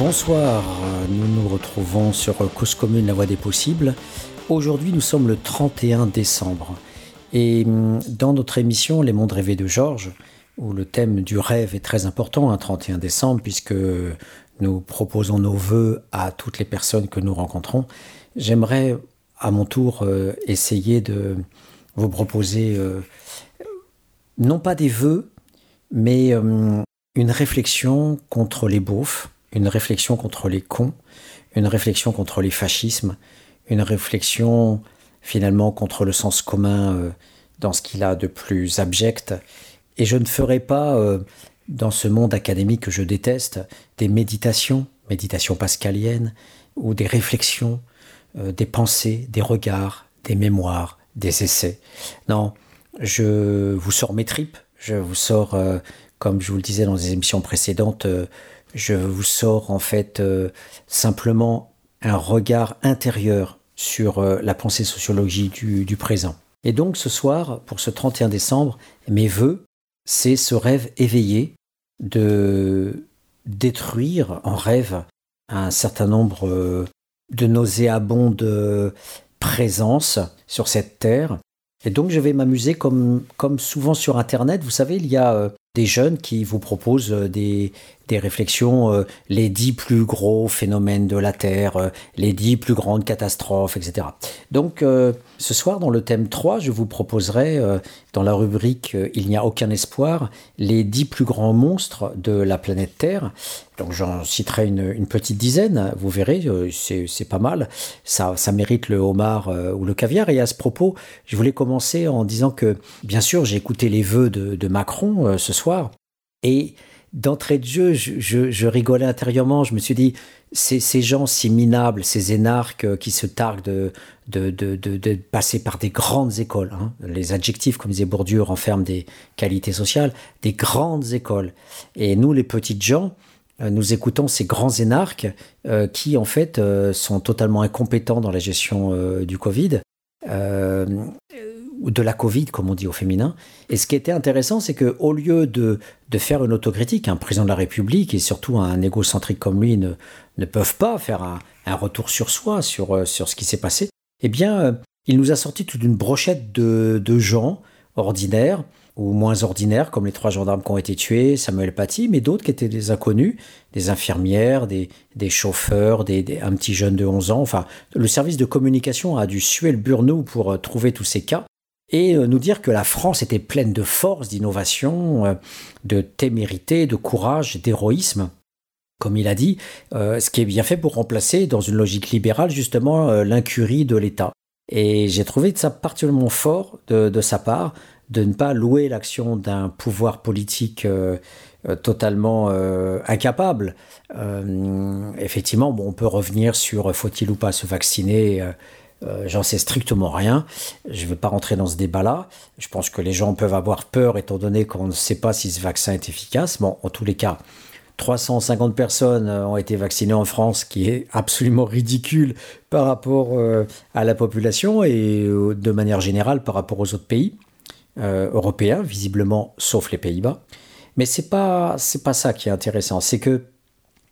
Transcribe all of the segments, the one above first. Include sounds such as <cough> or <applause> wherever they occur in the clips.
Bonsoir, nous nous retrouvons sur Cause Commune, la voie des possibles. Aujourd'hui, nous sommes le 31 décembre. Et hum, dans notre émission Les mondes rêvés de Georges, où le thème du rêve est très important, un 31 décembre, puisque nous proposons nos voeux à toutes les personnes que nous rencontrons, j'aimerais à mon tour euh, essayer de vous proposer euh, non pas des vœux, mais hum, une réflexion contre les beaufs, une réflexion contre les cons, une réflexion contre les fascismes, une réflexion finalement contre le sens commun euh, dans ce qu'il a de plus abject. Et je ne ferai pas, euh, dans ce monde académique que je déteste, des méditations, méditations pascaliennes, ou des réflexions, euh, des pensées, des regards, des mémoires, des essais. Non, je vous sors mes tripes, je vous sors, comme je vous le disais dans les émissions précédentes, je vous sors en fait simplement un regard intérieur sur euh, la pensée sociologique du, présent. Et donc ce soir, pour ce 31 décembre, mes voeux, c'est ce rêve éveillé de détruire en rêve un certain nombre euh, de nauséabondes présences sur cette terre. Et donc je vais m'amuser comme, comme souvent sur Internet. Vous savez, il y a euh, des jeunes qui vous proposent des, des réflexions, euh, les dix plus gros phénomènes de la Terre, euh, les dix plus grandes catastrophes, etc. Donc euh, ce soir, dans le thème 3, je vous proposerai, dans la rubrique Il n'y a aucun espoir, les dix plus grands monstres de la planète Terre. Donc j'en citerai une, petite dizaine, vous verrez, c'est pas mal. Ça, ça mérite le homard ou le caviar. Et à ce propos, je voulais commencer en disant que, bien sûr, j'ai écouté les vœux de, de Macron ce soir. Et d'entrée de jeu, je, rigolais intérieurement. Je me suis dit, ces, gens si minables, ces énarques euh, qui se targuent de, passer par des grandes écoles, hein. les adjectifs, comme disait Bourdieu, renferment des qualités sociales, des grandes écoles. Et nous, les petites gens, euh, nous écoutons ces grands énarques euh, qui, en fait, sont totalement incompétents dans la gestion du Covid de la Covid, comme on dit au féminin. Et ce qui était intéressant, c'est qu'au lieu de, de faire une autocritique, un président de la République et surtout un égocentrique comme lui ne, ne peuvent pas faire un, un retour sur soi, sur, euh, sur ce qui s'est passé, eh bien, euh, il nous a sorti toute une brochette de, de gens ordinaires ou moins ordinaires, comme les trois gendarmes qui ont été tués, Samuel Paty, mais d'autres qui étaient des inconnus, des infirmières, des, des chauffeurs, des, un petit jeune de 11 ans. Enfin, le service de communication a dû suer le burnou pour euh, trouver tous ces cas et euh, nous dire que la France était pleine de force, d'innovation, euh, de témérité, de courage, d'héroïsme. Comme il a dit, euh, ce qui est bien fait pour remplacer, dans une logique libérale, justement, l'incurie de l'État. Et j'ai trouvé ça particulièrement fort de, sa part de ne pas louer l'action d'un pouvoir politique totalement incapable. effectivement, bon, on peut revenir sur faut-il ou pas se vacciner euh, j'en sais strictement rien. Je ne vais pas rentrer dans ce débat-là. Je pense que les gens peuvent avoir peur étant donné qu'on ne sait pas si ce vaccin est efficace. Bon, en tous les cas, 350 personnes euh, ont été vaccinées en France, qui est absolument ridicule par rapport euh, à la population et de manière générale par rapport aux autres pays européens, visiblement, sauf les Pays-Bas. Mais c'est pas c'est pas ça qui est intéressant. C'est que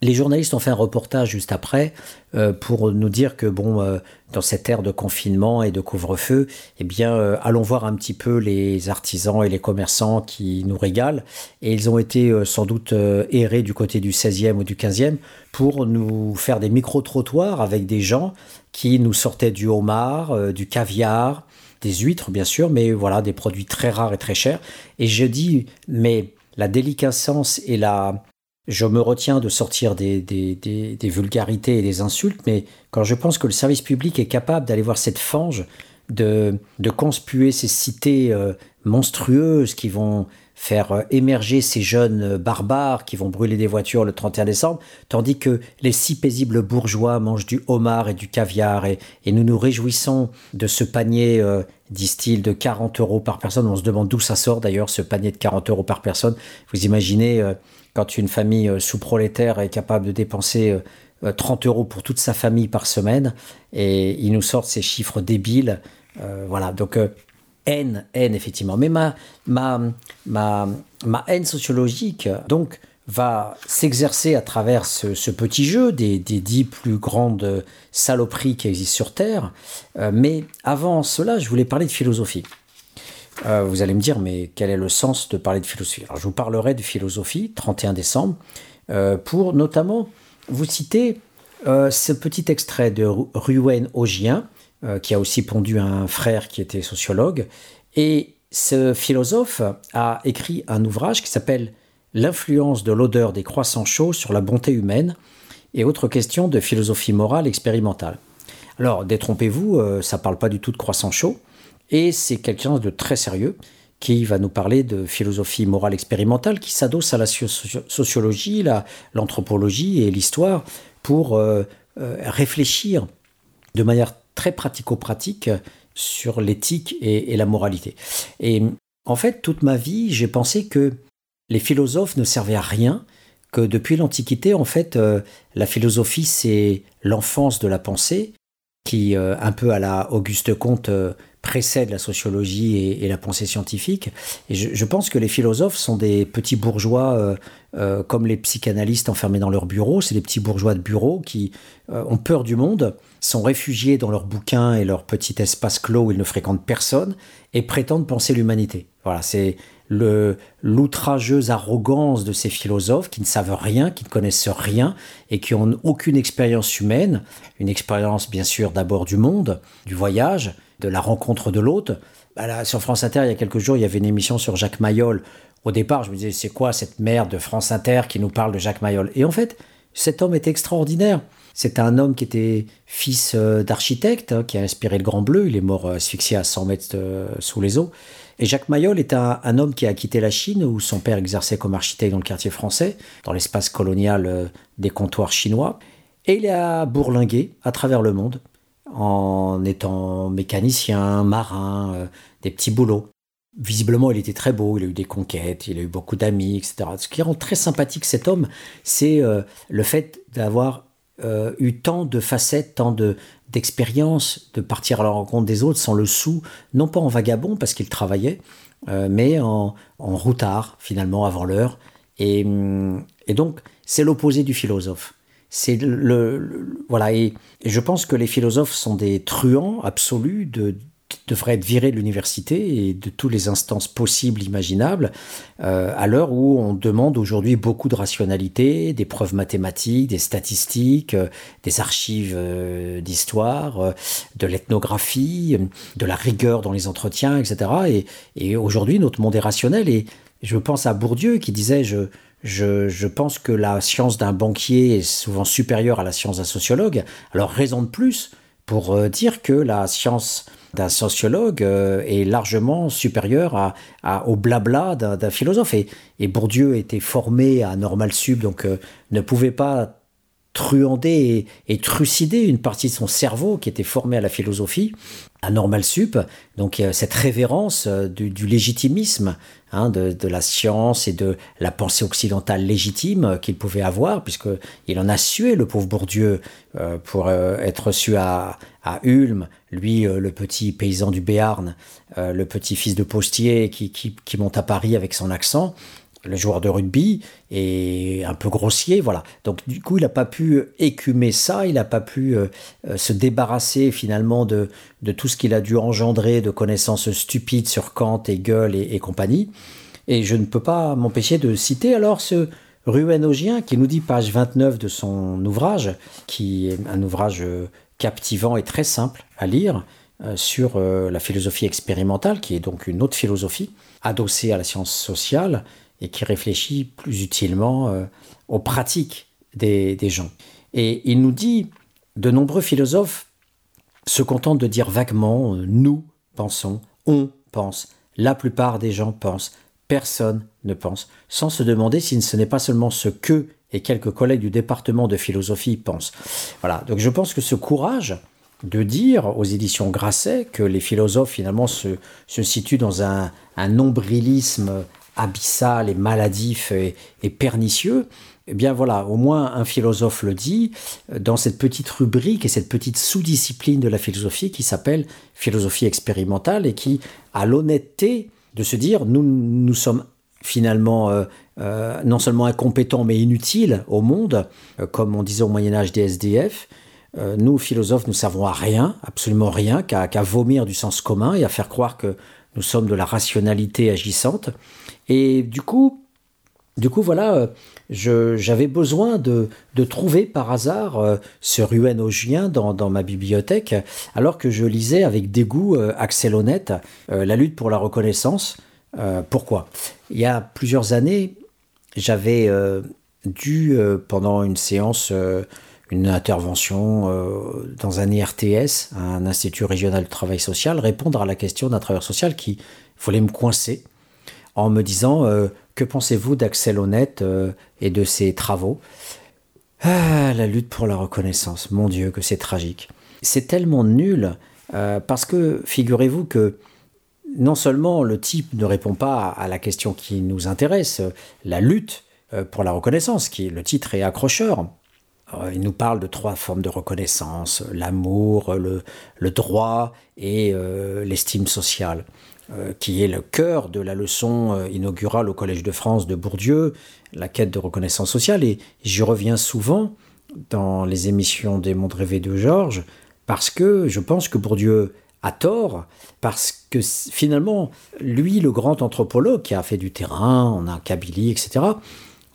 les journalistes ont fait un reportage juste après euh, pour nous dire que bon, euh, dans cette ère de confinement et de couvre-feu, eh bien, euh, allons voir un petit peu les artisans et les commerçants qui nous régalent. Et ils ont été sans doute errés du côté du 16e ou du 15e pour nous faire des micro-trottoirs avec des gens qui nous sortaient du homard, du caviar, des huîtres bien sûr, mais voilà, des produits très rares et très chers. Et je dis, mais la déliquescence et la je me retiens de sortir des, vulgarités et des insultes, mais quand je pense que le service public est capable d'aller voir cette fange, de, conspuer ces cités euh, monstrueuses qui vont faire euh, émerger ces jeunes barbares qui vont brûler des voitures le 31 décembre, tandis que les si paisibles bourgeois mangent du homard et du caviar, et, nous nous réjouissons de ce panier, euh, disent-ils, de 40 euros par personne. On se demande d'où ça sort d'ailleurs, ce panier de 40 euros par personne. Vous imaginez quand une famille euh, sous-prolétaire est capable de dépenser 30 euh, euros pour toute sa famille par semaine, et ils nous sortent ces chiffres débiles. Euh, voilà, donc haine, haine effectivement. Mais ma, ma, ma, ma haine sociologique, donc, va s'exercer à travers ce, petit jeu des, dix plus grandes saloperies qui existent sur Terre. Euh, mais avant cela, je voulais parler de philosophie. Euh, vous allez me dire, mais quel est le sens de parler de philosophie? Alors, Je vous parlerai de philosophie, 31 décembre, euh, pour notamment vous citer ce petit extrait de Ruwen Ogien, qui a aussi pondu un frère qui était sociologue. Et ce philosophe a écrit un ouvrage qui s'appelle l'influence de l'odeur des croissants chauds sur la bonté humaine et autres questions de philosophie morale expérimentale. Alors, détrompez-vous, euh, ça ne parle pas du tout de croissants chauds, et c'est quelqu'un de très sérieux qui va nous parler de philosophie morale expérimentale qui s'adosse à la sociologie, l'anthropologie et l'histoire pour euh, euh, réfléchir de manière très pratico-pratique sur l'éthique et, la moralité. Et en fait, toute ma vie, j'ai pensé que les philosophes ne servaient à rien, que depuis l'Antiquité, en fait, euh, la philosophie, c'est l'enfance de la pensée, qui, un peu à la Auguste Comte, précède la sociologie et, la pensée scientifique. Et je, pense que les philosophes sont des petits bourgeois, comme les psychanalystes enfermés dans leur bureau. C'est des petits bourgeois de bureau qui ont peur du monde, sont réfugiés dans leurs bouquins et leur petit espace clos où ils ne fréquentent personne, et prétendent penser l'humanité. Voilà, c'est l'outrageuse arrogance de ces philosophes qui ne savent rien, qui ne connaissent rien et qui n'ont aucune expérience humaine, une expérience bien sûr d'abord du monde, du voyage, de la rencontre de l'autre. Bah sur France Inter, il y a quelques jours, il y avait une émission sur Jacques Mayol. Au départ, je me disais, c'est quoi cette merde de France Inter qui nous parle de Jacques Mayol? Et en fait, cet homme est extraordinaire. C'est un homme qui était fils euh, d'architecte, hein, qui a inspiré le Grand Bleu. Il est mort euh, asphyxié à 100 mètres euh, sous les eaux. Et Jacques Mayol est un, homme qui a quitté la Chine, où son père exerçait comme architecte dans le quartier français, dans l'espace colonial des comptoirs chinois. Et il a bourlingué à travers le monde, en étant mécanicien, marin, euh, des petits boulots. Visiblement, il était très beau, il a eu des conquêtes, il a eu beaucoup d'amis, etc. Ce qui rend très sympathique cet homme, c'est euh, le fait d'avoir eu tant de facettes, tant de, de partir à la rencontre des autres sans le sou, non pas en vagabond parce qu'il travaillait, euh, mais en, routard finalement avant l'heure. Et, et, donc c'est l'opposé du philosophe. C'est le, voilà et, je pense que les philosophes sont des truands absolus de, devrait être viré de l'université et de toutes les instances possibles, imaginables, euh, à l'heure où on demande aujourd'hui beaucoup de rationalité, des preuves mathématiques, des statistiques, euh, des archives euh, d'histoire, de l'ethnographie, de la rigueur dans les entretiens, etc. Et, et aujourd'hui, notre monde est rationnel. Et je pense à Bourdieu qui disait je, je, pense que la science d'un banquier est souvent supérieure à la science d'un sociologue. Alors raison de plus pour dire que la science d'un sociologue euh, est largement supérieur à, au blabla d'un philosophe. Et, et, Bourdieu était formé à Normal Sub, donc euh, ne pouvait pas truander et, trucider une partie de son cerveau qui était formé à la philosophie, à Normal Sup. Donc cette révérence euh, du, légitimisme hein, de, la science et de la pensée occidentale légitime qu'il pouvait avoir, puisqu'il en a sué, le pauvre Bourdieu, pour être reçu à, Ulm, lui, euh, le petit paysan du Béarn, euh, le petit-fils de postier qui, monte à Paris avec son accent, le joueur de rugby, et un peu grossier, voilà. Donc du coup, il n'a pas pu écumer ça, il n'a pas pu euh, se débarrasser finalement de, de tout ce qu'il a dû engendrer de connaissances stupides sur Kant, Hegel et, et compagnie. Et je ne peux pas m'empêcher de citer alors ce Ruenogien qui nous dit, page 29 de son ouvrage, qui est un ouvrage captivant et très simple à lire euh, sur euh, la philosophie expérimentale, qui est donc une autre philosophie, adossée à la science sociale et qui réfléchit plus utilement euh, aux pratiques des, gens. Et il nous dit, de nombreux philosophes se contentent de dire vaguement nous pensons, on pense, la plupart des gens pensent, personne ne pense, sans se demander si ce n'est pas seulement ce que et quelques collègues du département de philosophie pensent. Voilà, donc je pense que ce courage de dire aux éditions Grasset que les philosophes finalement se, se situent dans un, un, nombrilisme abyssal et maladif et, pernicieux, eh bien voilà, au moins un philosophe le dit dans cette petite rubrique et cette petite sous-discipline de la philosophie qui s'appelle philosophie expérimentale et qui a l'honnêteté de se dire nous, nous sommes finalement non seulement incompétents mais inutiles au monde, comme on disait au Moyen Âge des SDF. nous, philosophes, nous savons à rien, absolument rien, qu'à vomir du sens commun et à faire croire que nous sommes de la rationalité agissante. Et du coup, du coup, voilà, j'avais besoin de, trouver par hasard euh, ce Ruène dans, dans ma bibliothèque, alors que je lisais avec dégoût euh, Axel Honnête, euh, La lutte pour la reconnaissance. pourquoi? Il y a plusieurs années, j'avais dû, pendant une séance, une intervention dans un IRTS, un Institut régional de travail social, répondre à la question d'un travailleur social qui voulait me coincer en me disant que pensez-vous d'Axel Honnête euh, et de ses travaux? Ah, La lutte pour la reconnaissance, mon Dieu, que c'est tragique. C'est tellement nul, euh, parce que figurez-vous que non seulement le type ne répond pas à la question qui nous intéresse, la lutte euh, pour la reconnaissance, qui le titre est accrocheur. Il nous parle de trois formes de reconnaissance, l'amour, le, droit et l'estime sociale. Euh, qui est le cœur de la leçon euh, inaugurale au Collège de France de Bourdieu, la quête de reconnaissance sociale. Et j'y reviens souvent dans les émissions des mondes rêvés de Georges, parce que je pense que Bourdieu a tort, parce que finalement, lui, le grand anthropologue qui a fait du terrain, on a Kabylie, etc.,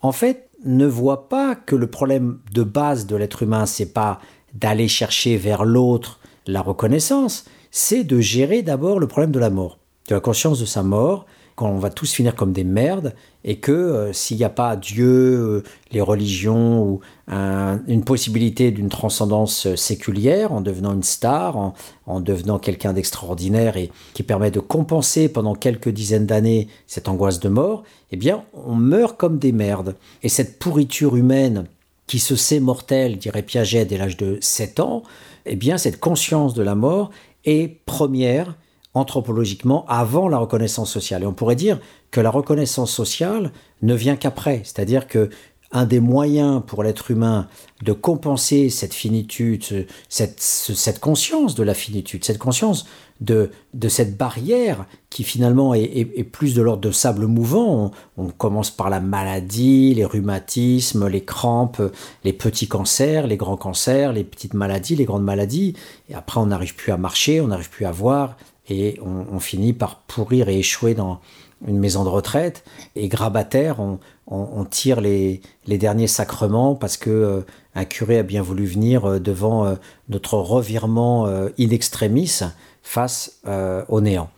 en fait, ne voit pas que le problème de base de l'être humain, c'est pas d'aller chercher vers l'autre la reconnaissance, c'est de gérer d'abord le problème de la mort de la conscience de sa mort, qu'on va tous finir comme des merdes, et que euh, s'il n'y a pas Dieu, euh, les religions, ou une possibilité d'une transcendance euh, séculière, en devenant une star, en, devenant quelqu'un d'extraordinaire et qui permet de compenser pendant quelques dizaines d'années cette angoisse de mort, eh bien, on meurt comme des merdes. Et cette pourriture humaine qui se sait mortelle, dirait Piaget dès l'âge de 7 ans, eh bien, cette conscience de la mort est première anthropologiquement avant la reconnaissance sociale. Et on pourrait dire que la reconnaissance sociale ne vient qu'après, c'est-à-dire que un des moyens pour l'être humain de compenser cette finitude, cette, cette, conscience de la finitude, cette conscience de, de cette barrière qui finalement est, plus de l'ordre de sable mouvant. On, commence par la maladie, les rhumatismes, les crampes, les petits cancers, les grands cancers, les petites maladies, les grandes maladies. Et après, on n'arrive plus à marcher, on n'arrive plus à voir, et on, finit par pourrir et échouer dans une maison de retraite. Et grabataire, on, on, tire les, les, derniers sacrements parce que euh, un curé a bien voulu venir euh, devant euh, notre revirement in extremis face au néant.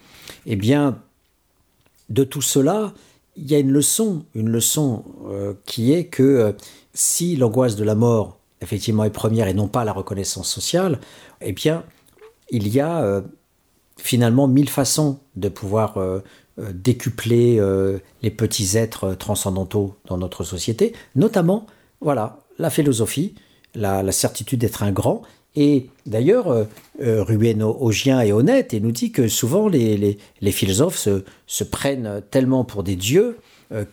Eh bien, de tout cela, il y a une leçon, une leçon qui est que si l'angoisse de la mort effectivement est première et non pas la reconnaissance sociale, eh bien, il y a finalement mille façons de pouvoir euh, euh, décupler euh, les petits êtres transcendantaux dans notre société, notamment voilà la philosophie, la, certitude d'être un grand. Et d'ailleurs, euh, Ruben Ogien est honnête et nous dit que souvent les, philosophes se, prennent tellement pour des dieux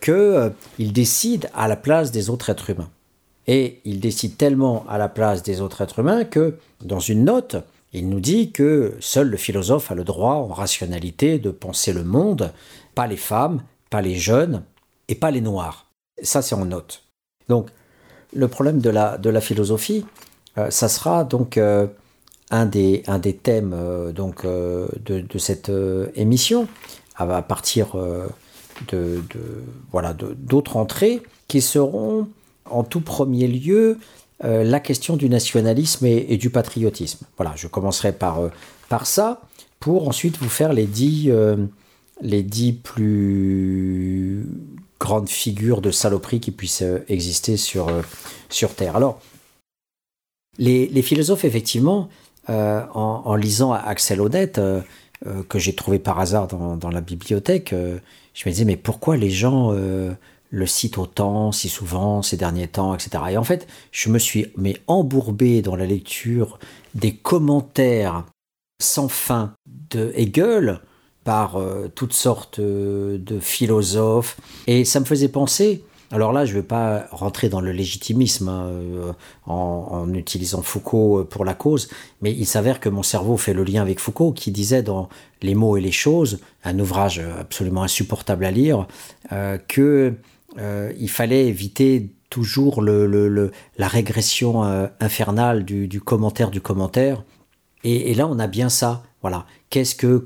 qu'ils décident à la place des autres êtres humains. Et ils décident tellement à la place des autres êtres humains que, dans une note, il nous dit que seul le philosophe a le droit, en rationalité, de penser le monde, pas les femmes, pas les jeunes et pas les noirs. Ça, c'est en note. Donc, le problème de la, philosophie, euh, ça sera donc euh, un, des, thèmes euh, donc, de, cette émission, à, partir de, voilà, d'autres entrées qui seront en tout premier lieu euh, la question du nationalisme et, du patriotisme. Voilà, je commencerai par, euh, par ça, pour ensuite vous faire les dix, euh, les dix plus grandes figures de saloperie qui puissent exister sur, sur Terre. Alors, les, les philosophes, effectivement, en, lisant Axel Honnête, que j'ai trouvé par hasard dans, dans la bibliothèque, je me disais, mais pourquoi les gens le cite autant, si souvent, ces derniers temps, etc. Et en fait, je me suis mais embourbé dans la lecture des commentaires sans fin de Hegel par euh, toutes sortes euh, de philosophes, et ça me faisait penser Alors là, je ne vais pas rentrer dans le légitimisme hein, euh, en, utilisant Foucault pour la cause, mais il s'avère que mon cerveau fait le lien avec Foucault qui disait dans Les mots et les choses, un ouvrage absolument insupportable à lire, euh, qu'il fallait éviter toujours la régression infernale du, commentaire du commentaire. et là, on a bien ça. Voilà. Qu'est-ce que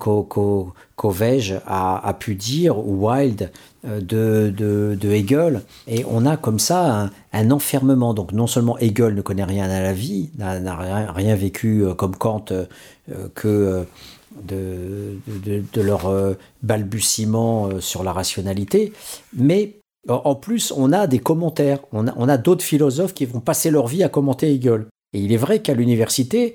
Covege a, pu dire, ou Wilde, euh, de, Hegel? Et on a comme ça un, enfermement. Donc non seulement Hegel ne connaît rien à la vie, n'a rien, vécu euh, comme Kant euh, que de, leur balbutiement sur la rationalité, mais en plus on a des commentaires, on a, d'autres philosophes qui vont passer leur vie à commenter Hegel. Et il est vrai qu'à l'université,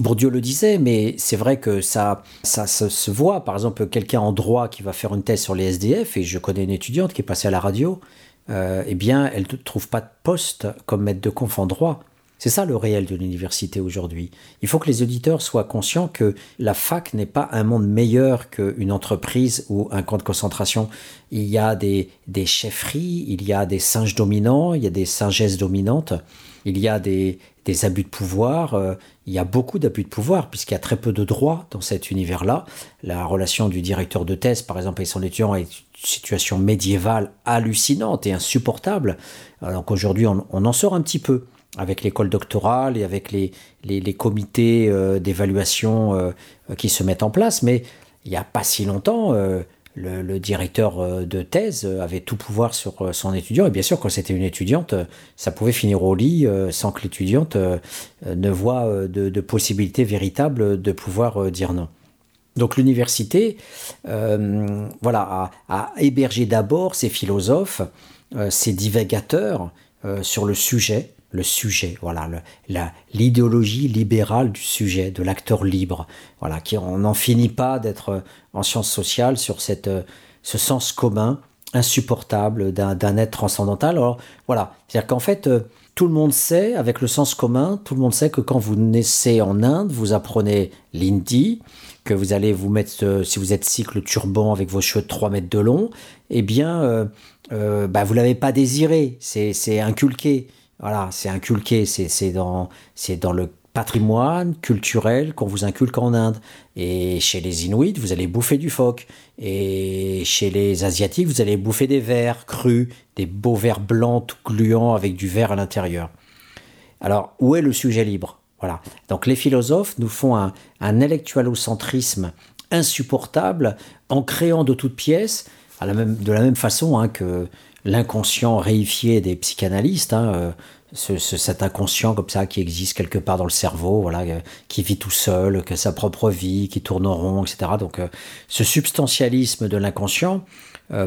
Bourdieu le disait, mais c'est vrai que ça, ça, se voit. Par exemple, quelqu'un en droit qui va faire une thèse sur les SDF, et je connais une étudiante qui est passée à la radio, euh, eh bien, elle ne trouve pas de poste comme maître de conf en droit. C'est ça le réel de l'université aujourd'hui. Il faut que les auditeurs soient conscients que la fac n'est pas un monde meilleur qu'une entreprise ou un camp de concentration. Il y a des, des chefferies, il y a des singes dominants, il y a des singesses dominantes, il y a des, abus de pouvoir. Euh, il y a beaucoup d'abus de pouvoir puisqu'il y a très peu de droits dans cet univers-là. La relation du directeur de thèse, par exemple, avec son étudiant est une situation médiévale hallucinante et insupportable. Donc aujourd'hui, on, en sort un petit peu avec l'école doctorale et avec les, les, comités euh, d'évaluation euh, qui se mettent en place. Mais il n'y a pas si longtemps, le, directeur euh, de thèse avait tout pouvoir sur euh, son étudiant. Et bien sûr, quand c'était une étudiante, ça pouvait finir au lit euh, sans que l'étudiante ne voit de, possibilité véritable de pouvoir dire non. Donc l'université, voilà, a, hébergé d'abord ces philosophes, ces divagateurs sur le sujet, le sujet, voilà, l'idéologie libérale du sujet, de l'acteur libre, voilà, qui on n'en finit pas d'être en sciences sociales sur cette, ce sens commun insupportable d'un être transcendantal. Alors voilà, c'est-à-dire qu'en fait, euh, tout le monde sait, avec le sens commun, tout le monde sait que quand vous naissez en Inde, vous apprenez l'hindi, que vous allez vous mettre, euh, si vous êtes cycle turban avec vos cheveux de 3 mètres de long, eh bien, euh, euh bah, vous l'avez pas désiré, c'est inculqué. Voilà, c'est inculqué, c'est dans, dans le patrimoine culturel qu'on vous inculque en Inde. Et chez les Inuits, vous allez bouffer du phoque. Et chez les Asiatiques, vous allez bouffer des vers crus, des beaux vers blancs tout gluants avec du verre à l'intérieur. Alors, où est le sujet libre? Voilà. Donc, les philosophes nous font un, un intellectualocentrisme insupportable en créant de toutes pièces, de la même façon hein, que l'inconscient réifié des psychanalystes, hein, euh, cet inconscient comme ça qui existe quelque part dans le cerveau, voilà, euh, qui vit tout seul, qui a sa propre vie, qui tourne en rond, etc. Donc euh, ce substantialisme de l'inconscient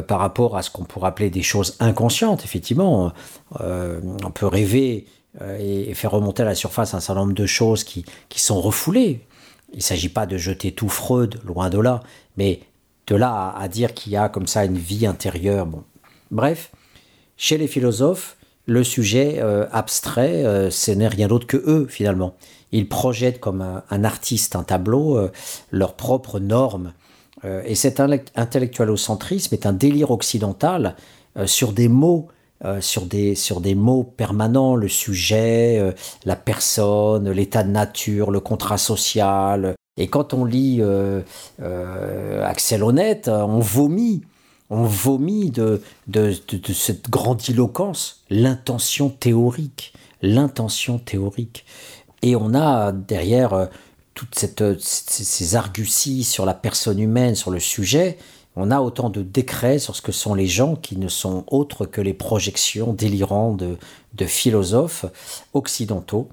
par rapport à ce qu'on pourrait appeler des choses inconscientes, effectivement, on peut rêver et, faire remonter à la surface un certain nombre de choses qui, qui sont refoulées. Il ne s'agit pas de jeter tout Freud, loin de là, mais de là à, à dire qu'il y a comme ça une vie intérieure, bon, Bref, chez les philosophes, le sujet euh, abstrait, euh, ce n'est rien d'autre que eux finalement. Ils projettent comme un, artiste un tableau euh, leurs propres normes. et cet intellectualocentrisme est un délire occidental sur des mots sur, des, sur des mots permanents, le sujet, la personne, l'état de nature, le contrat social. Et quand on lit Axel Honnête, on vomit on vomit de, de, cette grandiloquence l'intention théorique, l'intention théorique. Et on a derrière euh, toutes cette, ces arguties sur la personne humaine, sur le sujet, on a autant de décrets sur ce que sont les gens qui ne sont autres que les projections délirantes de, philosophes occidentaux.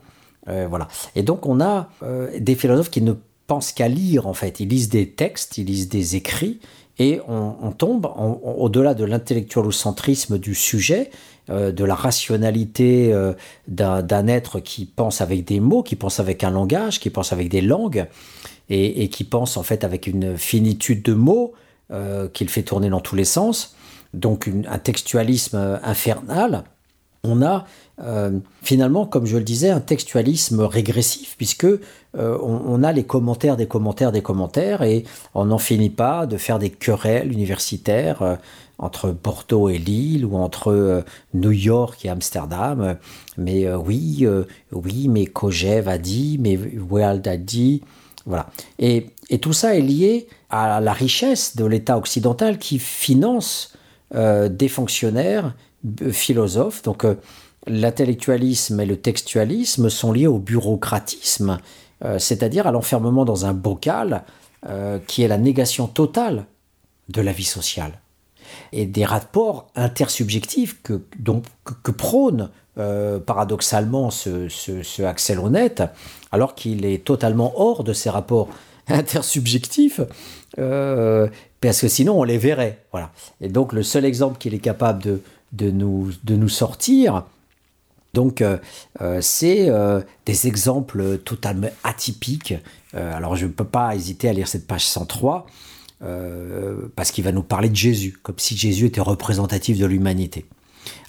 Euh, voilà. Et donc on a euh, des philosophes qui ne pensent qu'à lire en fait. Ils lisent des textes, ils lisent des écrits, et on, tombe au-delà de l'intellectualocentrisme du sujet, euh, de la rationalité euh, d'un être qui pense avec des mots, qui pense avec un langage, qui pense avec des langues, et, qui pense en fait avec une finitude de mots euh, qu'il fait tourner dans tous les sens, donc un textualisme infernal. on a euh, finalement, comme je le disais, un textualisme régressif, puisque euh, on, a les commentaires des commentaires des commentaires, et on n'en finit pas de faire des querelles universitaires euh, entre Bordeaux et Lille, ou entre New York et Amsterdam. Mais oui, oui, mais Kojève a dit, mais Wald a dit. Voilà. Et, et, tout ça est lié à la richesse de l'État occidental qui finance des fonctionnaires philosophes. Donc, l'intellectualisme et le textualisme sont liés au bureaucratisme, euh, c'est-à-dire à, l'enfermement dans un bocal euh, qui est la négation totale de la vie sociale et des rapports intersubjectifs que, que, prône euh, paradoxalement ce, Axel Honnête, alors qu'il est totalement hors de ces rapports <laughs> intersubjectifs, parce que sinon on les verrait. Voilà. Et donc le seul exemple qu'il est capable de, de, nous, de nous sortir, donc, euh, euh, c'est euh, des exemples totalement atypiques. alors, je ne peux pas hésiter à lire cette page 103 parce qu'il va nous parler de Jésus, comme si Jésus était représentatif de l'humanité.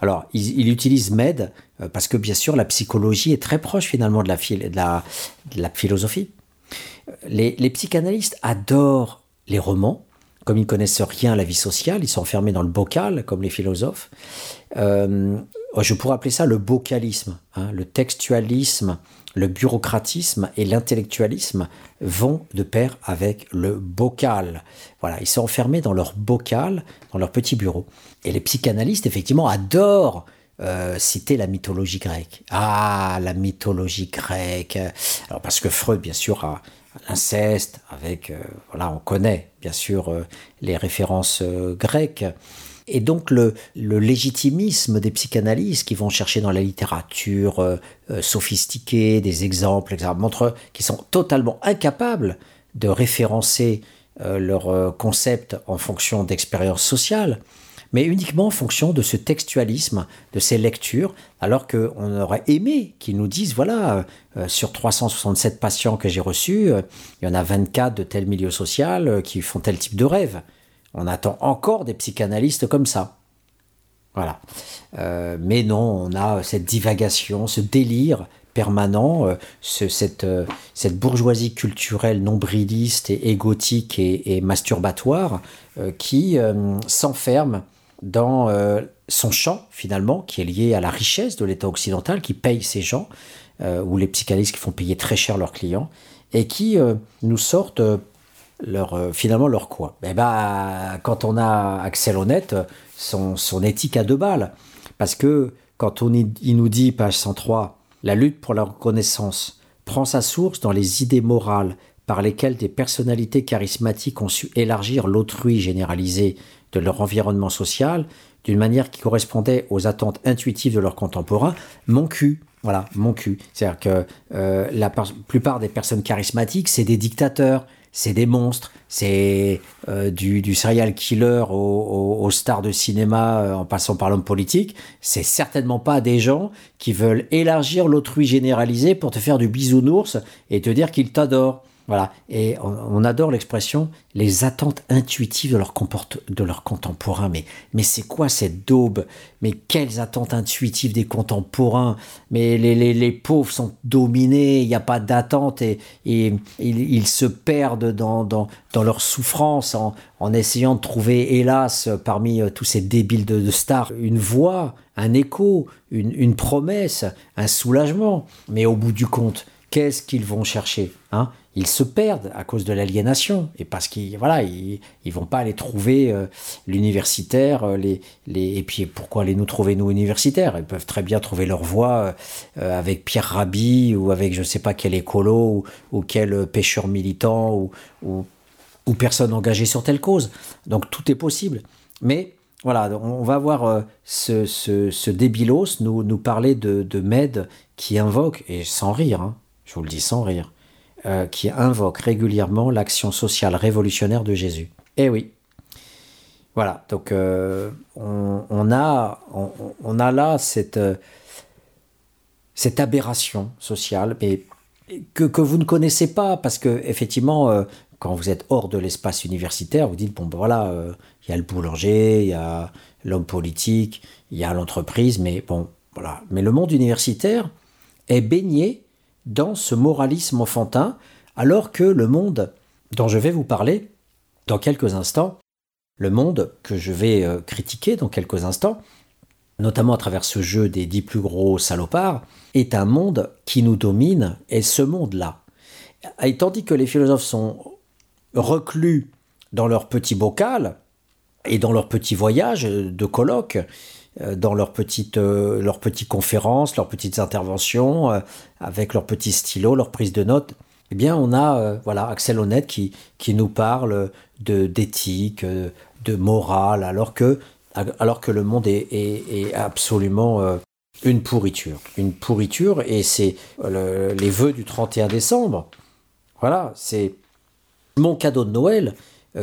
Alors, il, utilise Med parce que, bien sûr, la psychologie est très proche finalement de la, philosophie. Les, psychanalystes adorent les romans, comme ils connaissent rien à la vie sociale, ils sont enfermés dans le bocal, comme les philosophes. Je pourrais appeler ça le bocalisme. Hein. le textualisme, le bureaucratisme et l'intellectualisme vont de pair avec le bocal. Voilà, ils sont enfermés dans leur bocal, dans leur petit bureau. Et les psychanalystes, effectivement, adorent euh, citer la mythologie grecque. Ah, la mythologie grecque. Parce que Freud, bien sûr, a l'inceste, avec, euh, voilà, on connaît bien sûr euh, les références grecques. Et donc le, légitimisme des psychanalystes qui vont chercher dans la littérature euh, euh, sophistiquée des exemples, etc., montre qu'ils sont totalement incapables de référencer euh, leurs concepts en fonction d'expériences sociales, mais uniquement en fonction de ce textualisme, de ces lectures, alors qu'on aurait aimé qu'ils nous disent, voilà, sur 367 patients que j'ai reçus, il y en a 24 de tel milieu social qui font tel type de rêve. On attend encore des psychanalystes comme ça. Voilà. Euh, mais non, on a cette divagation, ce délire permanent, euh, cette, euh, cette, bourgeoisie culturelle nombriliste et égotique et, masturbatoire qui s'enferme dans son champ, finalement, qui est lié à la richesse de l'État occidental, qui paye ces gens, ou les psychanalystes qui font payer très cher leurs clients, et qui nous sortent leur, euh, finalement leur quoi eh ben, Quand on a Axel Honnête, son, son éthique à deux balles. Parce que quand on, il nous dit, page 103, la lutte pour la reconnaissance prend sa source dans les idées morales par lesquelles des personnalités charismatiques ont su élargir l'autrui généralisé de leur environnement social d'une manière qui correspondait aux attentes intuitives de leurs contemporains, mon cul. Voilà, mon cul. C'est-à-dire que euh, la plupart des personnes charismatiques, c'est des dictateurs, c'est des monstres, c'est euh, du, du, serial killer aux stars de cinéma euh, en passant par l'homme politique. C'est certainement pas des gens qui veulent élargir l'autrui généralisé pour te faire du bisounours et te dire qu'ils t'adorent. Voilà. Et on, adore l'expression les attentes intuitives de leurs contemporains. Mais, mais c'est quoi cette daube? Mais quelles attentes intuitives des contemporains? Mais les, les, les, pauvres sont dominés, il n'y a pas d'attente et, et ils, se perdent dans, dans, dans leur souffrance en, en, essayant de trouver, hélas, parmi euh, tous ces débiles de, de stars, une voix, un écho, une, une promesse, un soulagement. Mais au bout du compte, qu'est-ce qu'ils vont chercher hein? Ils se perdent à cause de l'aliénation et parce qu'ils voilà ils, ils vont pas aller trouver euh, l'universitaire euh, les, les et puis pourquoi aller nous trouver nous universitaires? Ils peuvent très bien trouver leur voie euh, avec Pierre Rabhi ou avec je sais pas quel écolo ou, quel pêcheur militant ou, ou, ou personne engagée sur telle cause. Donc tout est possible. Mais voilà, on va voir ce, ce, ce, débilos nous, nous parler de, de Med qui invoque, et sans rire, hein, je vous le dis sans rire, euh, qui invoque régulièrement l'action sociale révolutionnaire de Jésus. Eh oui. Voilà, donc euh, on, a, on, a là cette, euh, cette aberration sociale, mais que, que, vous ne connaissez pas, parce que effectivement, quand vous êtes hors de l'espace universitaire, vous dites, bon ben voilà, il y a le boulanger, il y a l'homme politique, il y a l'entreprise, mais bon, Voilà. Mais le monde universitaire est baigné dans ce moralisme enfantin, alors que le monde dont je vais vous parler dans quelques instants, le monde que je vais euh, critiquer dans quelques instants, notamment à travers ce jeu des dix plus gros salopards, est un monde qui nous domine, et ce monde-là. Et tandis que les philosophes sont reclus dans leur petit bocal et dans leur petit voyage de colloque, dans leurs petites, euh, leurs petites conférences, leurs petites interventions, euh, avec leurs petits stylos, leurs prises de notes, eh bien, on a voilà Axel Honnête qui, qui nous parle de d'éthique, de morale, alors que, alors que le monde est, est, absolument une pourriture. Une pourriture, et c'est les vœux du 31 décembre. Voilà, c'est mon cadeau de Noël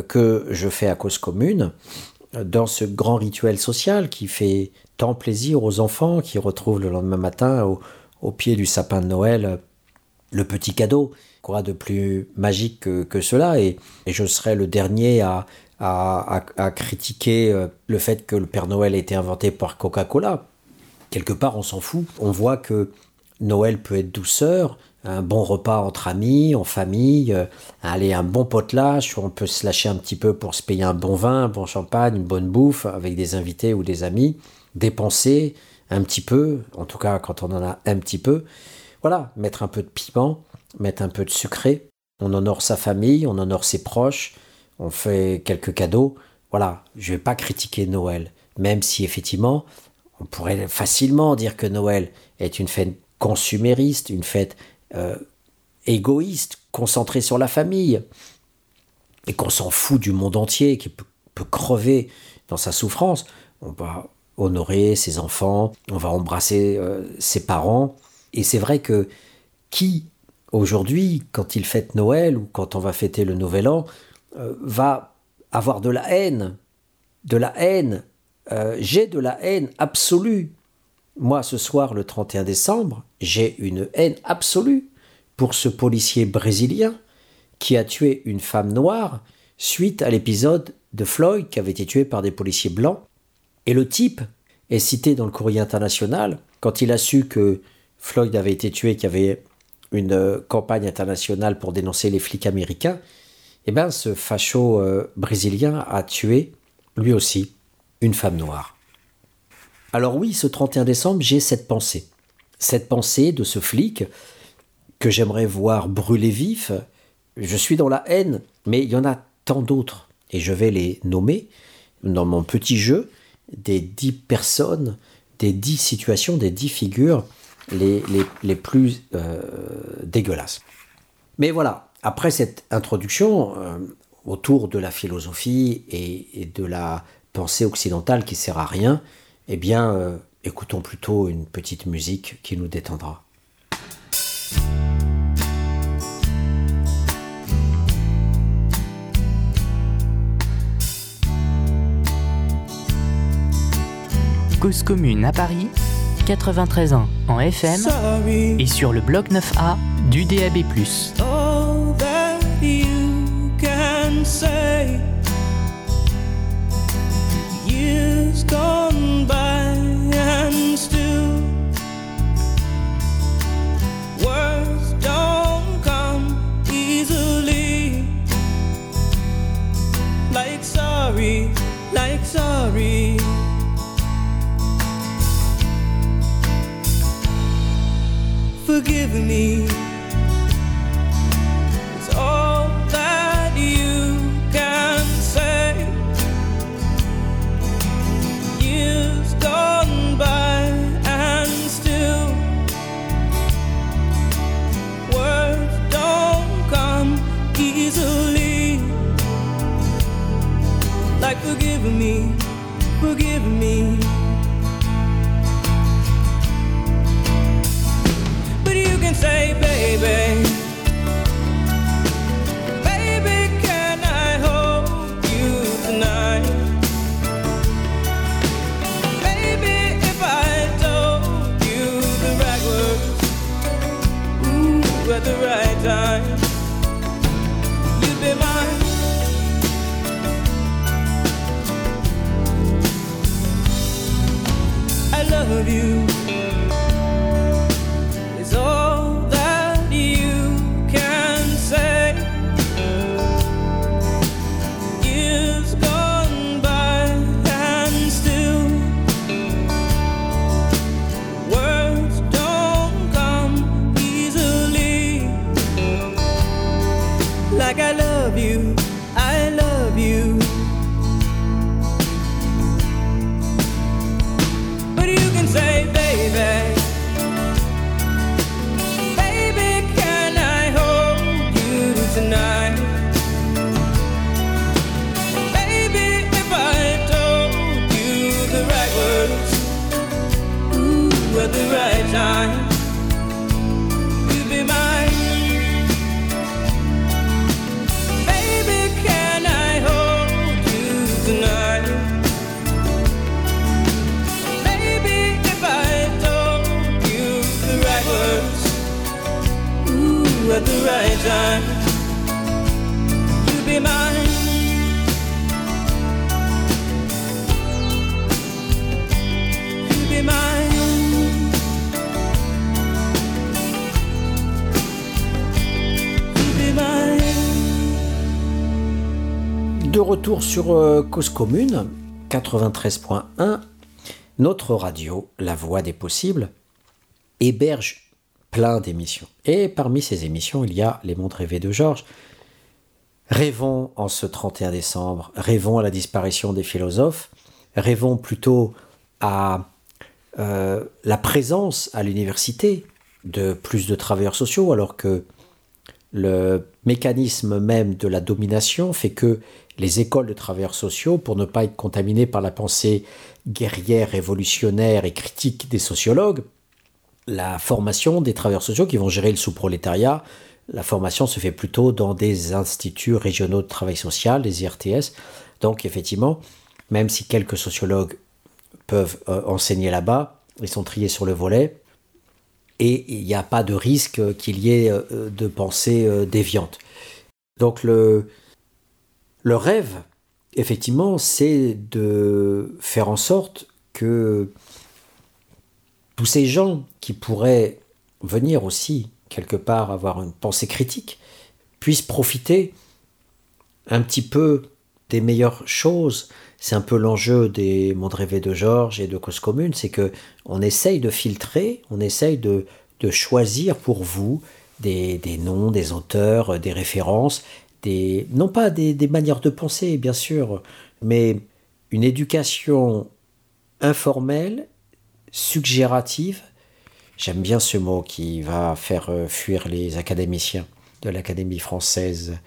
que je fais à cause commune dans ce grand rituel social qui fait tant plaisir aux enfants qui retrouvent le lendemain matin au, pied du sapin de Noël le petit cadeau. Quoi de plus magique que, cela et, je serai le dernier à, à, critiquer euh, le fait que le Père Noël a été inventé par Coca-Cola. Quelque part, on s'en fout. On voit que Noël peut être douceur, un bon repas entre amis, en famille, euh, aller un bon potelage, où on peut se lâcher un petit peu pour se payer un bon vin, un bon champagne, une bonne bouffe avec des invités ou des amis, dépenser un petit peu, en tout cas quand on en a un petit peu, voilà, mettre un peu de piment, mettre un peu de sucré, on honore sa famille, on honore ses proches, on fait quelques cadeaux, voilà, je ne vais pas critiquer Noël, même si effectivement, on pourrait facilement dire que Noël est une fête consumériste, une fête euh, égoïste, concentré sur la famille, et qu'on s'en fout du monde entier, qui peut, crever dans sa souffrance, on va honorer ses enfants, on va embrasser euh, ses parents. Et c'est vrai que qui, aujourd'hui, quand il fête Noël ou quand on va fêter le Nouvel An, euh, va avoir de la haine, de la haine, j'ai de la haine absolue moi, ce soir, le 31 décembre, j'ai une haine absolue pour ce policier brésilien qui a tué une femme noire suite à l'épisode de Floyd qui avait été tué par des policiers blancs. Et le type est cité dans le courrier international quand il a su que Floyd avait été tué, qu'il y avait une euh, campagne internationale pour dénoncer les flics américains. Eh bien, ce facho euh, brésilien a tué, lui aussi, une femme noire. Alors oui, ce 31 décembre, j'ai cette pensée. Cette pensée de ce flic que j'aimerais voir brûler vif. Je suis dans la haine, mais il y en a tant d'autres. Et je vais les nommer dans mon petit jeu des dix personnes, des dix situations, des dix figures les, les, plus euh, dégueulasses. Mais voilà, après cette introduction euh, autour de la philosophie et, et, de la pensée occidentale qui sert à rien, eh bien, euh, écoutons plutôt une petite musique qui nous détendra. Cause commune à Paris, 93 ans en FM et sur le bloc 9A du DAB+. gone forgive me It's all that you can say. Years gone by and still words don't come easily. Like forgive me, forgive me. Say, baby. Baby, can I hold you tonight? If I told you the right words, ooh, at the right time. Live in my I love you Sur euh, Cause Commune, 93.1, notre radio, La Voix des Possibles, héberge plein d'émissions. Et parmi ces émissions, il y a Les Mondes rêvés de Georges. Rêvons en ce 31 décembre, rêvons à la disparition des philosophes, rêvons plutôt à euh, la présence à l'université de plus de travailleurs sociaux, alors que le mécanisme même de la domination fait que les écoles de travailleurs sociaux, pour ne pas être contaminées par la pensée guerrière, révolutionnaire et critique des sociologues, la formation des travailleurs sociaux qui vont gérer le sous-prolétariat, la formation se fait plutôt dans des instituts régionaux de travail social, des IRTS. Donc effectivement, même si quelques sociologues peuvent euh, enseigner là-bas, ils sont triés sur le volet, et il n'y a pas de risque qu'il y ait euh, de pensée euh, déviante. Donc le, le rêve, effectivement, c'est de faire en sorte que tous ces gens qui pourraient venir aussi quelque part avoir une pensée critique puissent profiter un petit peu des meilleures choses. C'est un peu l'enjeu des mondes rêvés de Georges et de Cause Commune, c'est que on essaye de filtrer, on essaye de, de choisir pour vous des, des noms, des auteurs, des références, des, non pas des, des manières de penser, bien sûr, mais une éducation informelle, suggérative. J'aime bien ce mot qui va faire euh, fuir les académiciens de l'Académie française.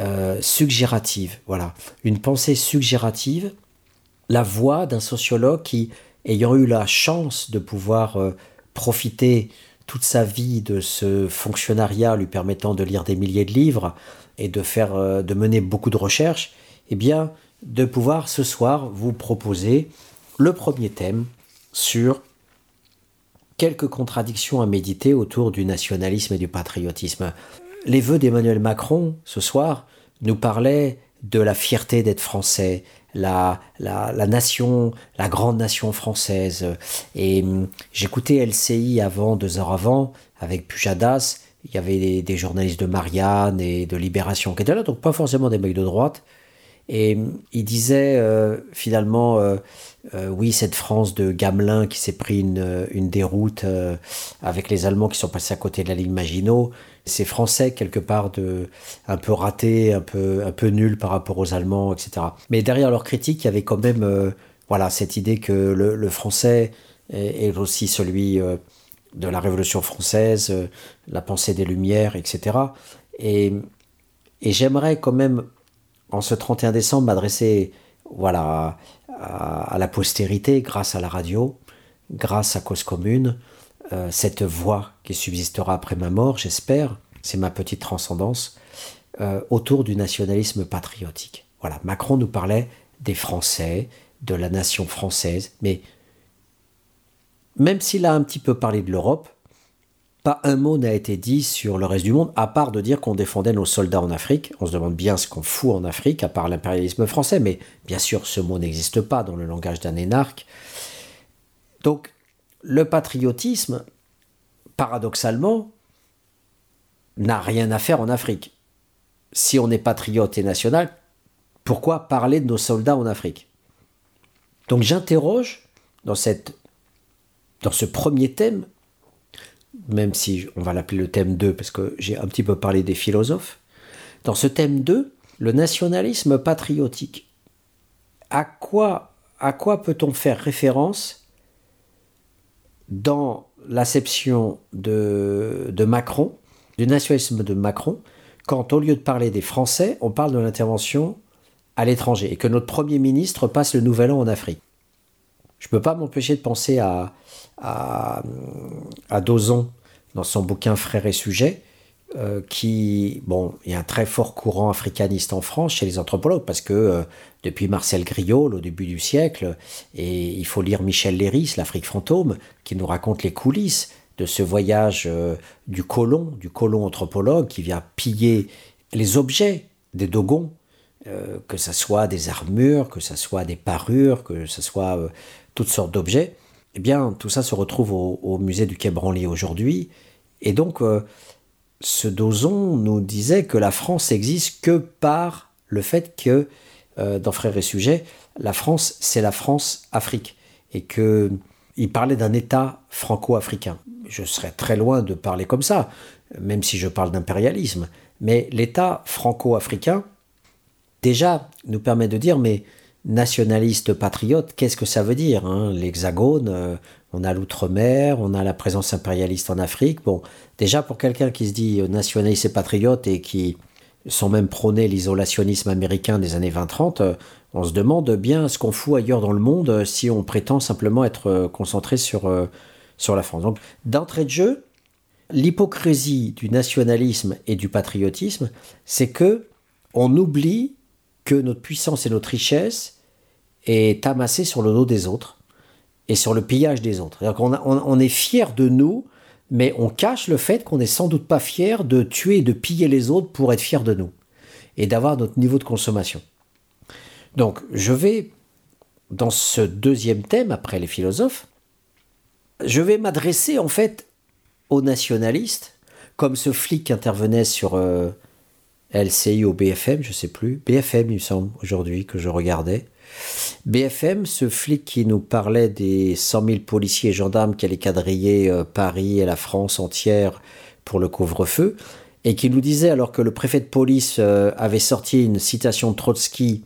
Euh, suggérative, voilà. Une pensée suggérative, la voix d'un sociologue qui, ayant eu la chance de pouvoir euh, profiter toute sa vie de ce fonctionnariat lui permettant de lire des milliers de livres et de faire euh, de mener beaucoup de recherches, eh bien de pouvoir ce soir vous proposer le premier thème sur quelques contradictions à méditer autour du nationalisme et du patriotisme. Les vœux d'Emmanuel Macron ce soir nous parlaient de la fierté d'être français, la, la, la nation, la grande nation française. Et hum, j'écoutais LCI avant, deux heures avant, avec Pujadas. Il y avait des, journalistes de Marianne et de Libération qui étaient là, donc pas forcément des mecs de droite. Et hum, il disait euh, finalement, euh, euh, oui, cette France de Gamelin qui s'est pris une, une déroute avec les Allemands qui sont passés à côté de la ligne Maginot, ces Français quelque part de un peu ratés, un peu un peu nuls par rapport aux Allemands, etc. Mais derrière leur critique, il y avait quand même euh, voilà cette idée que le, français est, aussi celui euh, de la Révolution française, euh, la pensée des Lumières, etc. Et, et j'aimerais quand même en ce 31 décembre m'adresser voilà à la postérité grâce à la radio, grâce à Cause Commune, euh, cette voix qui subsistera après ma mort, j'espère, c'est ma petite transcendance, euh, autour du nationalisme patriotique. Voilà, Macron nous parlait des Français, de la nation française, mais même s'il a un petit peu parlé de l'Europe, pas un mot n'a été dit sur le reste du monde, à part de dire qu'on défendait nos soldats en Afrique. On se demande bien ce qu'on fout en Afrique, à part l'impérialisme français, mais bien sûr, ce mot n'existe pas dans le langage d'un énarque. Donc, le patriotisme, paradoxalement, n'a rien à faire en Afrique. Si on est patriote et national, pourquoi parler de nos soldats en Afrique? Donc j'interroge dans, dans ce premier thème, même si on va l'appeler le thème 2 parce que j'ai un petit peu parlé des philosophes, dans ce thème 2, le nationalisme patriotique. À quoi, à quoi peut-on faire référence dans l'acception de, Macron, du nationalisme de Macron, quand au lieu de parler des Français, on parle de l'intervention à l'étranger et que notre Premier ministre passe le nouvel an en Afrique. Je ne peux pas m'empêcher de penser à, à, à Dozon dans son bouquin Frères et Sujets, euh, qui, bon, il y a un très fort courant africaniste en France chez les anthropologues, parce que euh, depuis Marcel Griol au début du siècle, et il faut lire Michel Léris, L'Afrique fantôme, qui nous raconte les coulisses de ce voyage euh, du colon, du colon anthropologue qui vient piller les objets des Dogons, que ce soit des armures, que ce soit des parures, que ce soit toutes sortes d'objets. Eh bien, tout ça se retrouve au, au musée du Quai Branly aujourd'hui. Et donc, ce Dozon nous disait que la France existe que par le fait que, euh, dans Frères et Sujets, la France, c'est la France-Afrique. Et que il parlait d'un État franco-africain. Je serais très loin de parler comme ça, même si je parle d'impérialisme. Mais l'État franco-africain, déjà, nous permet de dire, mais nationaliste patriote, qu'est-ce que ça veut dire hein? L'Hexagone, euh, on a l'outre-mer, on a la présence impérialiste en Afrique. Bon, déjà pour quelqu'un qui se dit nationaliste et patriote et qui sont même prônés l'isolationnisme américain des années 20-30, euh, on se demande bien ce qu'on fout ailleurs dans le monde euh, si on prétend simplement être euh, concentré sur, sur la France. Donc, d'entrée de jeu, l'hypocrisie du nationalisme et du patriotisme, c'est que on oublie que notre puissance et notre richesse est amassée sur le dos des autres et sur le pillage des autres. On, on, est fier de nous, mais on cache le fait qu'on n'est sans doute pas fier de tuer et de piller les autres pour être fier de nous et d'avoir notre niveau de consommation. Donc, je vais, dans ce deuxième thème, après les philosophes, je vais m'adresser en fait aux nationalistes, comme ce flic qui intervenait sur euh, LCI ou BFM, je sais plus, BFM il me semble aujourd'hui que je regardais, BFM, ce flic qui nous parlait des 100 000 policiers et gendarmes qui allaient quadriller euh, Paris et la France entière pour le couvre-feu, et qui nous disait, alors que le préfet de police euh, avait sorti une citation de Trotsky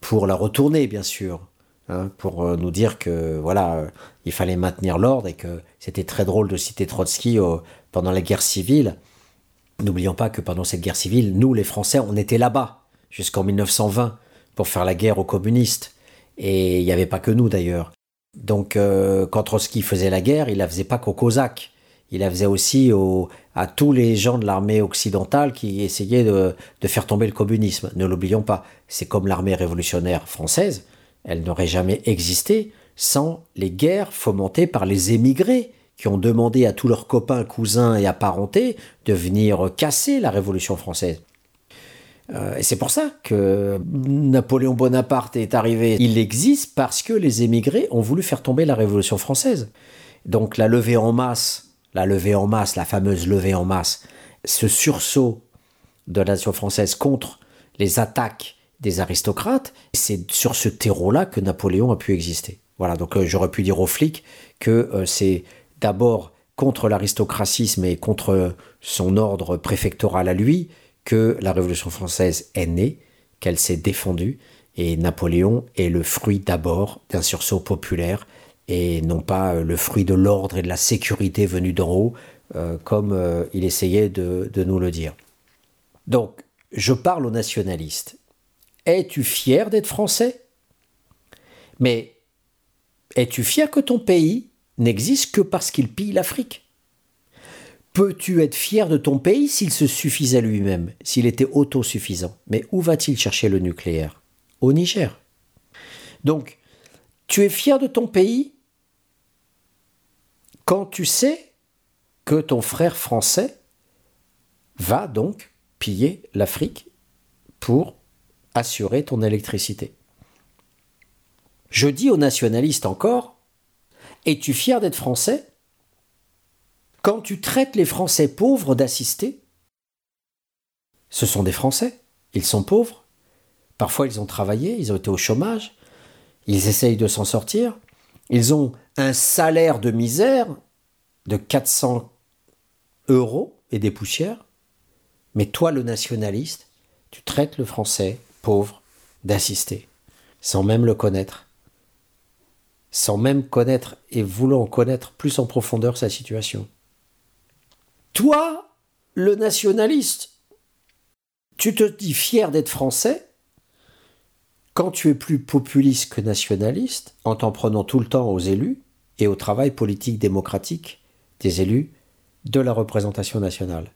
pour la retourner, bien sûr, hein, pour euh, nous dire que voilà, il fallait maintenir l'ordre et que c'était très drôle de citer Trotsky pendant la guerre civile. N'oublions pas que pendant cette guerre civile, nous, les Français, on était là-bas jusqu'en 1920 pour faire la guerre aux communistes. Et il n'y avait pas que nous d'ailleurs. Donc euh, quand Trotsky faisait la guerre, il la faisait pas qu'aux Cosaques. Il la faisait aussi à tous les gens de l'armée occidentale qui essayaient de, de faire tomber le communisme. Ne l'oublions pas, c'est comme l'armée révolutionnaire française. Elle n'aurait jamais existé sans les guerres fomentées par les émigrés qui ont demandé à tous leurs copains, cousins et apparentés de venir casser la Révolution française. Euh, et c'est pour ça que Napoléon Bonaparte est arrivé. Il existe parce que les émigrés ont voulu faire tomber la Révolution française. Donc la levée en masse, la levée en masse, la fameuse levée en masse, ce sursaut de la nation française contre les attaques des aristocrates, c'est sur ce terreau-là que Napoléon a pu exister. Voilà, donc euh, j'aurais pu dire aux flics que euh, c'est d'abord contre l'aristocratisme et contre son ordre préfectoral à lui, que la Révolution française est née, qu'elle s'est défendue, et Napoléon est le fruit d'abord d'un sursaut populaire, et non pas euh, le fruit de l'ordre et de la sécurité venue d'en haut, euh, comme euh, il essayait de, de nous le dire. Donc, je parle aux nationalistes. Es-tu fier d'être français? Mais es-tu fier que ton pays n'existe que parce qu'il pille l'Afrique? Peux-tu être fier de ton pays s'il se suffisait lui-même, s'il était autosuffisant? Mais où va-t-il chercher le nucléaire? Au Niger. Donc, tu es fier de ton pays quand tu sais que ton frère français va donc piller l'Afrique pour assurer ton électricité. Je dis aux nationalistes encore, es-tu fier d'être français quand tu traites les Français pauvres d'assister, ce sont des Français, ils sont pauvres, parfois ils ont travaillé, ils ont été au chômage, ils essayent de s'en sortir, ils ont un salaire de misère de 400 euros et des poussières, mais toi le nationaliste, tu traites le français pauvre d'assister, sans même le connaître, sans même connaître et voulant connaître plus en profondeur sa situation. Toi, le nationaliste, tu te dis fier d'être français quand tu es plus populiste que nationaliste, en t'en prenant tout le temps aux élus et au travail politique démocratique des élus de la représentation nationale.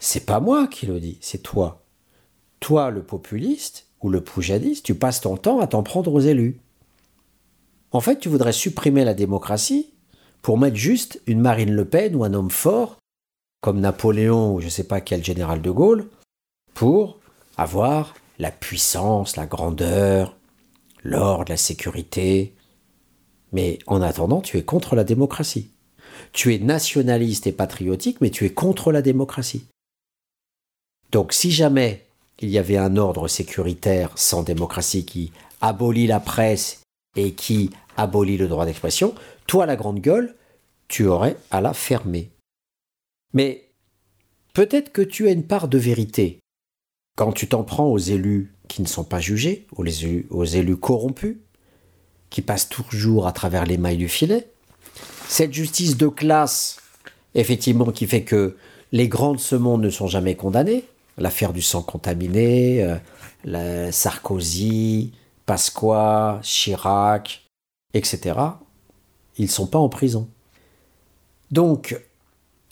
C'est pas moi qui le dis, c'est toi. Toi, le populiste ou le poujadiste, tu passes ton temps à t'en prendre aux élus. En fait, tu voudrais supprimer la démocratie pour mettre juste une Marine Le Pen ou un homme fort, comme Napoléon ou je ne sais pas quel général de Gaulle, pour avoir la puissance, la grandeur, l'ordre, la sécurité. Mais en attendant, tu es contre la démocratie. Tu es nationaliste et patriotique, mais tu es contre la démocratie. Donc si jamais il y avait un ordre sécuritaire sans démocratie qui abolit la presse et qui abolit le droit d'expression, toi la grande gueule, tu aurais à la fermer. Mais peut-être que tu as une part de vérité quand tu t'en prends aux élus qui ne sont pas jugés, aux élus, aux élus corrompus, qui passent toujours à travers les mailles du filet, cette justice de classe, effectivement, qui fait que les grands de ce monde ne sont jamais condamnés, l'affaire du sang contaminé, euh, Sarkozy, Pasqua, Chirac, etc., ils ne sont pas en prison. Donc,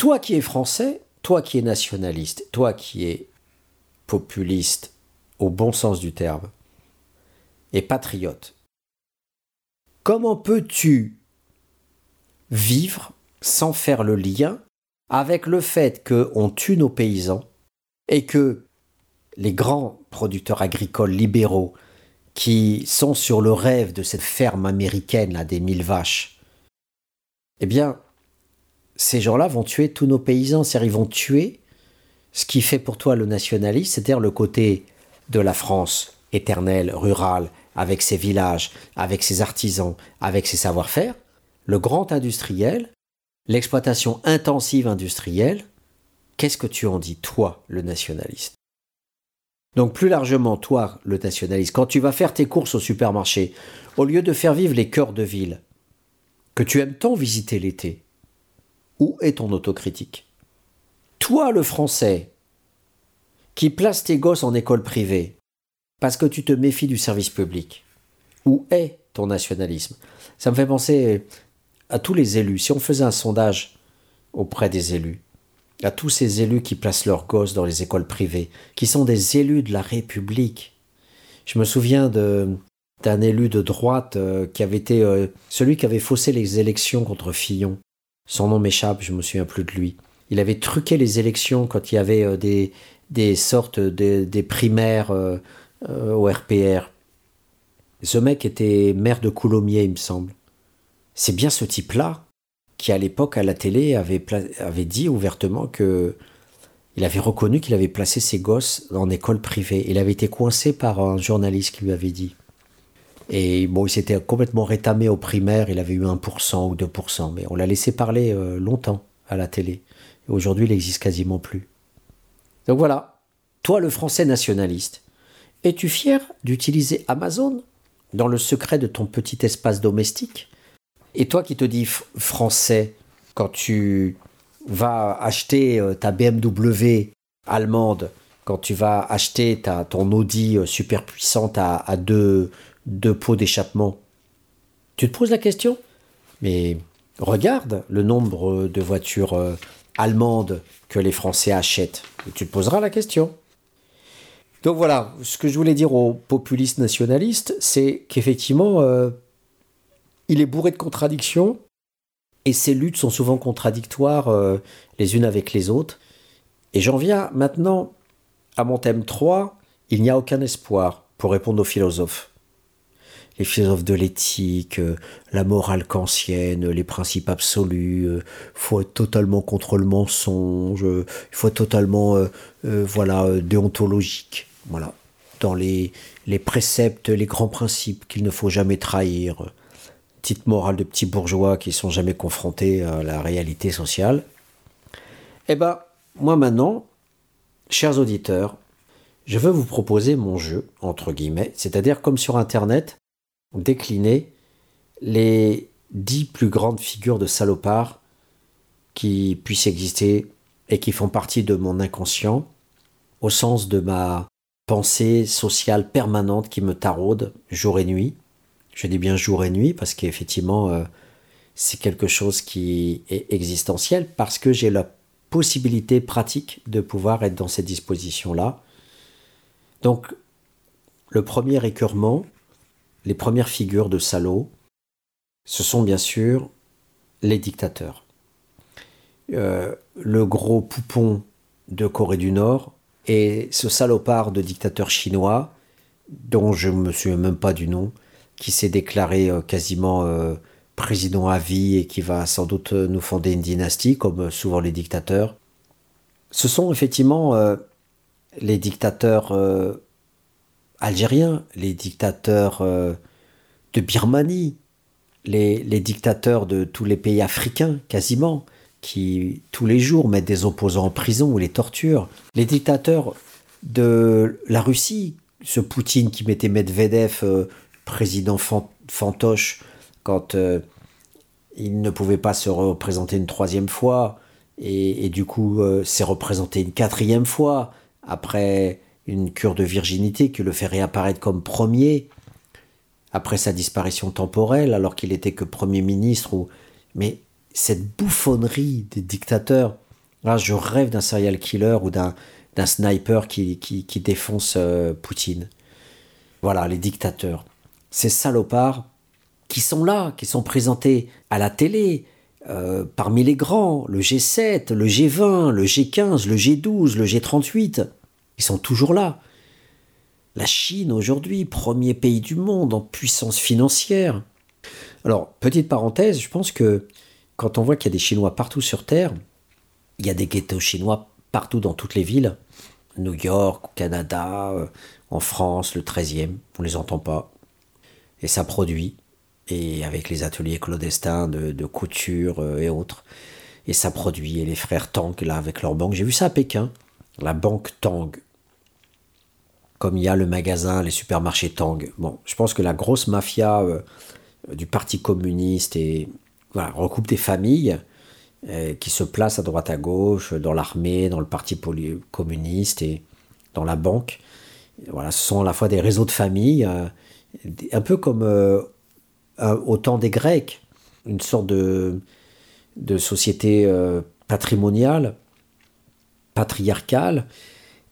toi qui es français, toi qui es nationaliste, toi qui es populiste au bon sens du terme et patriote, comment peux-tu vivre sans faire le lien avec le fait qu'on tue nos paysans et que les grands producteurs agricoles libéraux qui sont sur le rêve de cette ferme américaine là des mille vaches, eh bien, ces gens-là vont tuer tous nos paysans, c'est-à-dire ils vont tuer ce qui fait pour toi le nationalisme, c'est-à-dire le côté de la France éternelle, rurale, avec ses villages, avec ses artisans, avec ses savoir-faire, le grand industriel, l'exploitation intensive industrielle, qu'est-ce que tu en dis, toi, le nationaliste? Donc plus largement, toi, le nationaliste, quand tu vas faire tes courses au supermarché, au lieu de faire vivre les cœurs de ville, que tu aimes tant visiter l'été, où est ton autocritique? Toi, le français, qui place tes gosses en école privée, parce que tu te méfies du service public, où est ton nationalisme? Ça me fait penser à tous les élus. Si on faisait un sondage auprès des élus, à tous ces élus qui placent leurs gosses dans les écoles privées, qui sont des élus de la République. Je me souviens d'un élu de droite euh, qui avait été euh, celui qui avait faussé les élections contre Fillon. Son nom m'échappe, je me souviens plus de lui il avait truqué les élections quand il y avait euh, des, sortes de, des primaires euh, euh, au RPR. Ce mec était maire de Coulommiers, il me semble. C'est bien ce type-là qui, à l'époque, à la télé, avait, avait dit ouvertement que il avait reconnu qu'il avait placé ses gosses en école privée. Il avait été coincé par un journaliste qui lui avait dit. Et bon, il s'était complètement rétamé aux primaires, il avait eu 1% ou 2%, mais on l'a laissé parler longtemps à la télé. Aujourd'hui, il n'existe quasiment plus. Donc voilà, toi le français nationaliste, es-tu fier d'utiliser Amazon dans le secret de ton petit espace domestique? Et toi qui te dis français, quand tu vas acheter euh, ta BMW allemande, quand tu vas acheter ta, ton Audi euh, super puissante à, deux, deux pots d'échappement, tu te poses la question? Mais regarde le nombre de voitures euh, allemande que les Français achètent tu te poseras la question. Donc voilà, ce que je voulais dire aux populistes nationalistes, c'est qu'effectivement, euh, il est bourré de contradictions, et ces luttes sont souvent contradictoires euh, les unes avec les autres. Et j'en viens maintenant à mon thème 3, il n'y a aucun espoir pour répondre aux philosophes les philosophes de l'éthique, euh, la morale kantienne, les principes absolus, il euh, faut être totalement contre le mensonge, il faut être totalement euh, voilà déontologique, voilà, dans les, les préceptes, les grands principes qu'il ne faut jamais trahir, petite morale de petits bourgeois qui sont jamais confrontés à la réalité sociale. Eh ben, moi maintenant, chers auditeurs, je veux vous proposer mon jeu, entre guillemets, c'est-à-dire comme sur Internet, décliner les dix plus grandes figures de salopards qui puissent exister et qui font partie de mon inconscient, au sens de ma pensée sociale permanente qui me taraude jour et nuit. Je dis bien jour et nuit parce qu'effectivement, euh, c'est quelque chose qui est existentiel parce que j'ai la possibilité pratique de pouvoir être dans cette disposition-là. Donc, le premier écœurement, les premières figures de salauds, ce sont bien sûr les dictateurs. Euh, le gros poupon de Corée du Nord et ce salopard de dictateur chinois, dont je ne me souviens même pas du nom, qui s'est déclaré euh, quasiment euh, président à vie et qui va sans doute nous fonder une dynastie, comme souvent les dictateurs. Ce sont effectivement les dictateurs algériens, les dictateurs de Birmanie, les, dictateurs de tous les pays africains, quasiment, qui tous les jours mettent des opposants en prison ou les torturent, les dictateurs de la Russie, ce Poutine qui mettait Medvedev euh, président fantoche quand euh, il ne pouvait pas se représenter une troisième fois, et, du coup euh, s'est représenté une quatrième fois après une cure de virginité qui le fait réapparaître comme premier après sa disparition temporelle, alors qu'il était que Premier ministre. Ou... Mais cette bouffonnerie des dictateurs, là, je rêve d'un serial killer ou d'un, sniper qui, qui, défonce euh, Poutine. Voilà, les dictateurs. Ces salopards qui sont là, qui sont présentés à la télé, euh, parmi les grands, le G7, le G20, le G15, le G12, le G38, ils sont toujours là. La Chine aujourd'hui, premier pays du monde en puissance financière. Alors, petite parenthèse, je pense que quand on voit qu'il y a des Chinois partout sur Terre, il y a des ghettos chinois partout dans toutes les villes, New York, Canada, euh, en France, le 13e, on les entend pas. Et ça produit, et avec les ateliers clandestins de, couture euh, et autres, et ça produit, et les frères Tang, là, avec leur banque, j'ai vu ça à Pékin, la banque Tang, comme il y a le magasin, les supermarchés Tang. Bon, je pense que la grosse mafia euh, du Parti communiste et recoupe des familles euh, qui se placent à droite à gauche, dans l'armée, dans le Parti communiste et dans la banque. Voilà, ce sont à la fois des réseaux de familles, euh, un peu comme au temps des Grecs, une sorte de société patrimoniale, patriarcale,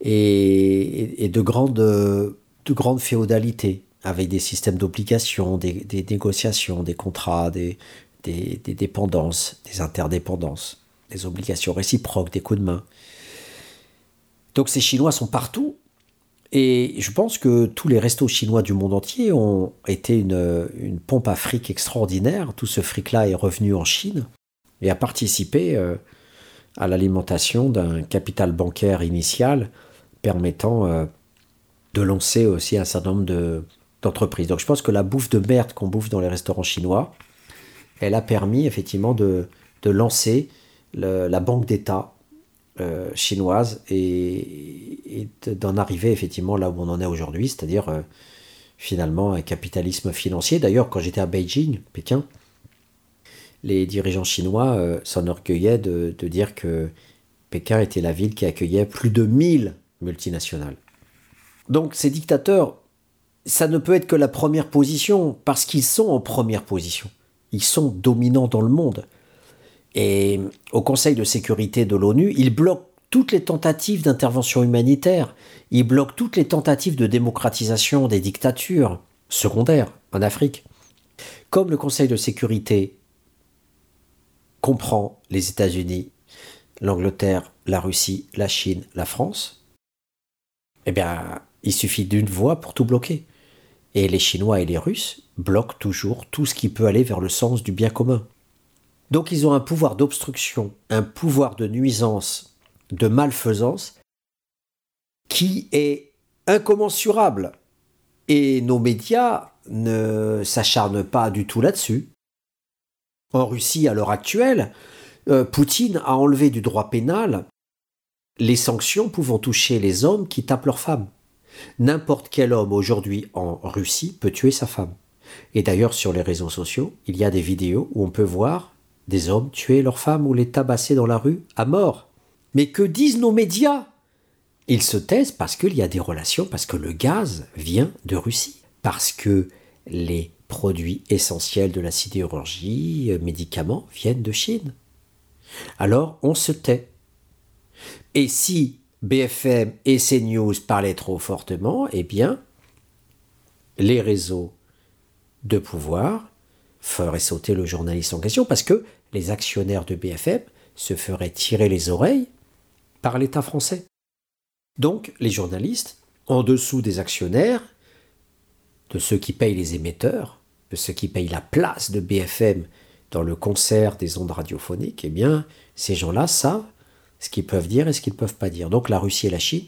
et, de, grandes, de grandes féodalités, avec des systèmes d'obligation, des, négociations, des contrats, des, des, dépendances, des interdépendances, des obligations réciproques, des coups de main. Donc ces Chinois sont partout, et je pense que tous les restos chinois du monde entier ont été une, une pompe à fric extraordinaire. Tout ce fric-là est revenu en Chine et a participé euh, à l'alimentation d'un capital bancaire initial permettant euh, de lancer aussi un certain nombre d'entreprises. Donc je pense que la bouffe de merde qu'on bouffe dans les restaurants chinois, elle a permis effectivement de, lancer la banque d'État euh, chinoise et, d'en arriver effectivement là où on en est aujourd'hui, c'est-à-dire euh, finalement un capitalisme financier. D'ailleurs, quand j'étais à Beijing, Pékin, les dirigeants chinois s'enorgueillaient de, de dire que Pékin était la ville qui accueillait plus de 1000 multinationales. Donc ces dictateurs, ça ne peut être que la première position, parce qu'ils sont en première position. Ils sont dominants dans le monde. Et au Conseil de sécurité de l'ONU, ils bloquent toutes les tentatives d'intervention humanitaire, ils bloquent toutes les tentatives de démocratisation des dictatures secondaires en Afrique. Comme le Conseil de sécurité comprend les États-Unis, l'Angleterre, la Russie, la Chine, la France, eh bien, il suffit d'une voix pour tout bloquer. Et les Chinois et les Russes bloquent toujours tout ce qui peut aller vers le sens du bien commun. Donc ils ont un pouvoir d'obstruction, un pouvoir de nuisance, de malfaisance, qui est incommensurable. Et nos médias ne s'acharnent pas du tout là-dessus. En Russie, à l'heure actuelle, euh, Poutine a enlevé du droit pénal les sanctions pouvant toucher les hommes qui tapent leurs femmes. N'importe quel homme aujourd'hui en Russie peut tuer sa femme. Et d'ailleurs, sur les réseaux sociaux, il y a des vidéos où on peut voir des hommes tuer leurs femmes ou les tabasser dans la rue à mort. Mais que disent nos médias? Ils se taisent parce qu'il y a des relations, parce que le gaz vient de Russie, parce que les produits essentiels de la sidérurgie, euh, médicaments, viennent de Chine. Alors on se tait. Et si BFM et CNews parlaient trop fortement, eh bien, les réseaux de pouvoir feraient sauter le journaliste en question parce que les actionnaires de BFM se feraient tirer les oreilles par l'État français. Donc les journalistes, en dessous des actionnaires, de ceux qui payent les émetteurs, de ceux qui payent la place de BFM dans le concert des ondes radiophoniques, eh bien, ces gens-là savent ce qu'ils peuvent dire et ce qu'ils ne peuvent pas dire. Donc la Russie et la Chine,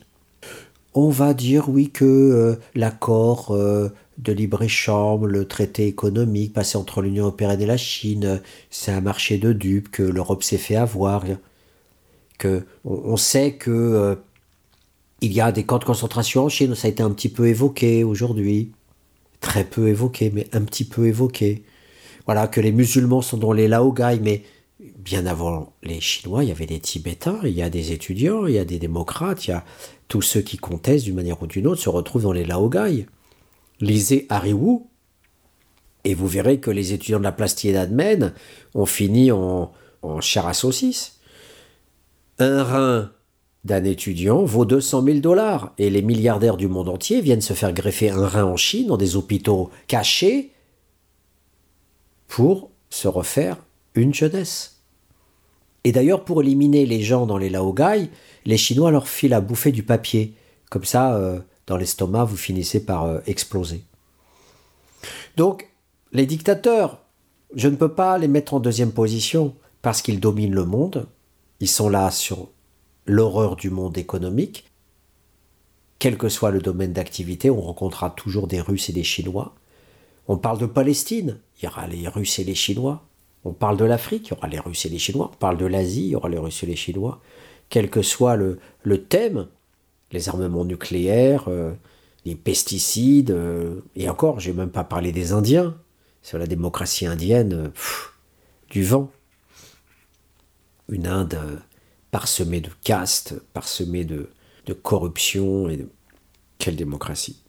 on va dire oui que euh, l'accord euh, de libre-échange, le traité économique passé entre l'Union européenne et la Chine, c'est un marché de dupes, que l'Europe s'est fait avoir, on, sait que euh, il y a des camps de concentration en Chine, ça a été un petit peu évoqué aujourd'hui, très peu évoqué, mais un petit peu évoqué. Voilà, que les musulmans sont dans les Laogai, mais bien avant les Chinois, il y avait des Tibétains, il y a des étudiants, il y a des démocrates, il y a tous ceux qui contestent d'une manière ou d'une autre se retrouvent dans les Laogai lisez Harry Wu, et vous verrez que les étudiants de la place Tiananmen ont fini en, en chair à saucisse. Un rein d'un étudiant vaut 200 000 dollars, et les milliardaires du monde entier viennent se faire greffer un rein en Chine dans des hôpitaux cachés pour se refaire une jeunesse. Et d'ailleurs, pour éliminer les gens dans les laogai, les Chinois leur filent à bouffer du papier. Comme ça, euh, dans l'estomac, vous finissez par euh, exploser. Donc, les dictateurs, je ne peux pas les mettre en deuxième position parce qu'ils dominent le monde. Ils sont là sur l'horreur du monde économique. Quel que soit le domaine d'activité, on rencontrera toujours des Russes et des Chinois. On parle de Palestine, il y aura les Russes et les Chinois. On parle de l'Afrique, il y aura les Russes et les Chinois. On parle de l'Asie, il y aura les Russes et les Chinois. Quel que soit le, thème, les armements nucléaires, euh, les pesticides, euh, et encore, j'ai même pas parlé des Indiens, sur la démocratie indienne, euh, du vent. Une Inde parsemée de castes, parsemée de, corruption et. Quelle démocratie.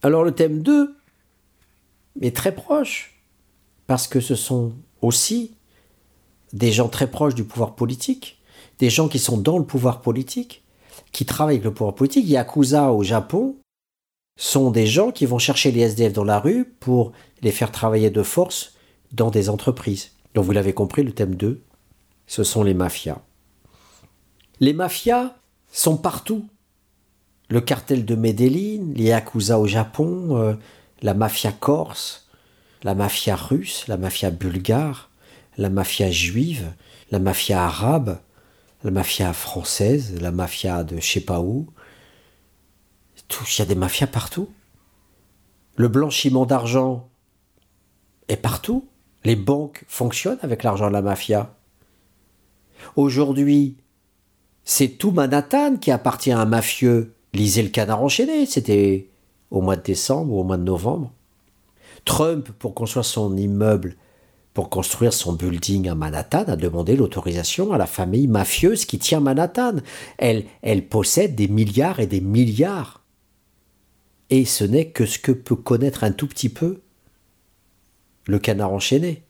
Alors le thème 2 est très proche, parce que ce sont aussi des gens très proches du pouvoir politique, des gens qui sont dans le pouvoir politique, qui travaillent avec le pouvoir politique, Yakuza au Japon, sont des gens qui vont chercher les SDF dans la rue pour les faire travailler de force dans des entreprises. Donc vous l'avez compris, le thème 2, ce sont les mafias. Les mafias sont partout. Le cartel de Medellin, les Yakuza au Japon, euh, la mafia corse, la mafia russe, la mafia bulgare, la mafia juive, la mafia arabe, la mafia française, la mafia de je sais pas où. Il y a des mafias partout. Le blanchiment d'argent est partout. Les banques fonctionnent avec l'argent de la mafia. Aujourd'hui, c'est tout Manhattan qui appartient à un mafieux. Lisez le canard enchaîné, c'était au mois de décembre ou au mois de novembre. Trump, pour construire son immeuble pour construire son building à Manhattan, a demandé l'autorisation à la famille mafieuse qui tient Manhattan. Elle, elle possède des milliards et des milliards. Et ce n'est que ce que peut connaître un tout petit peu le canard enchaîné.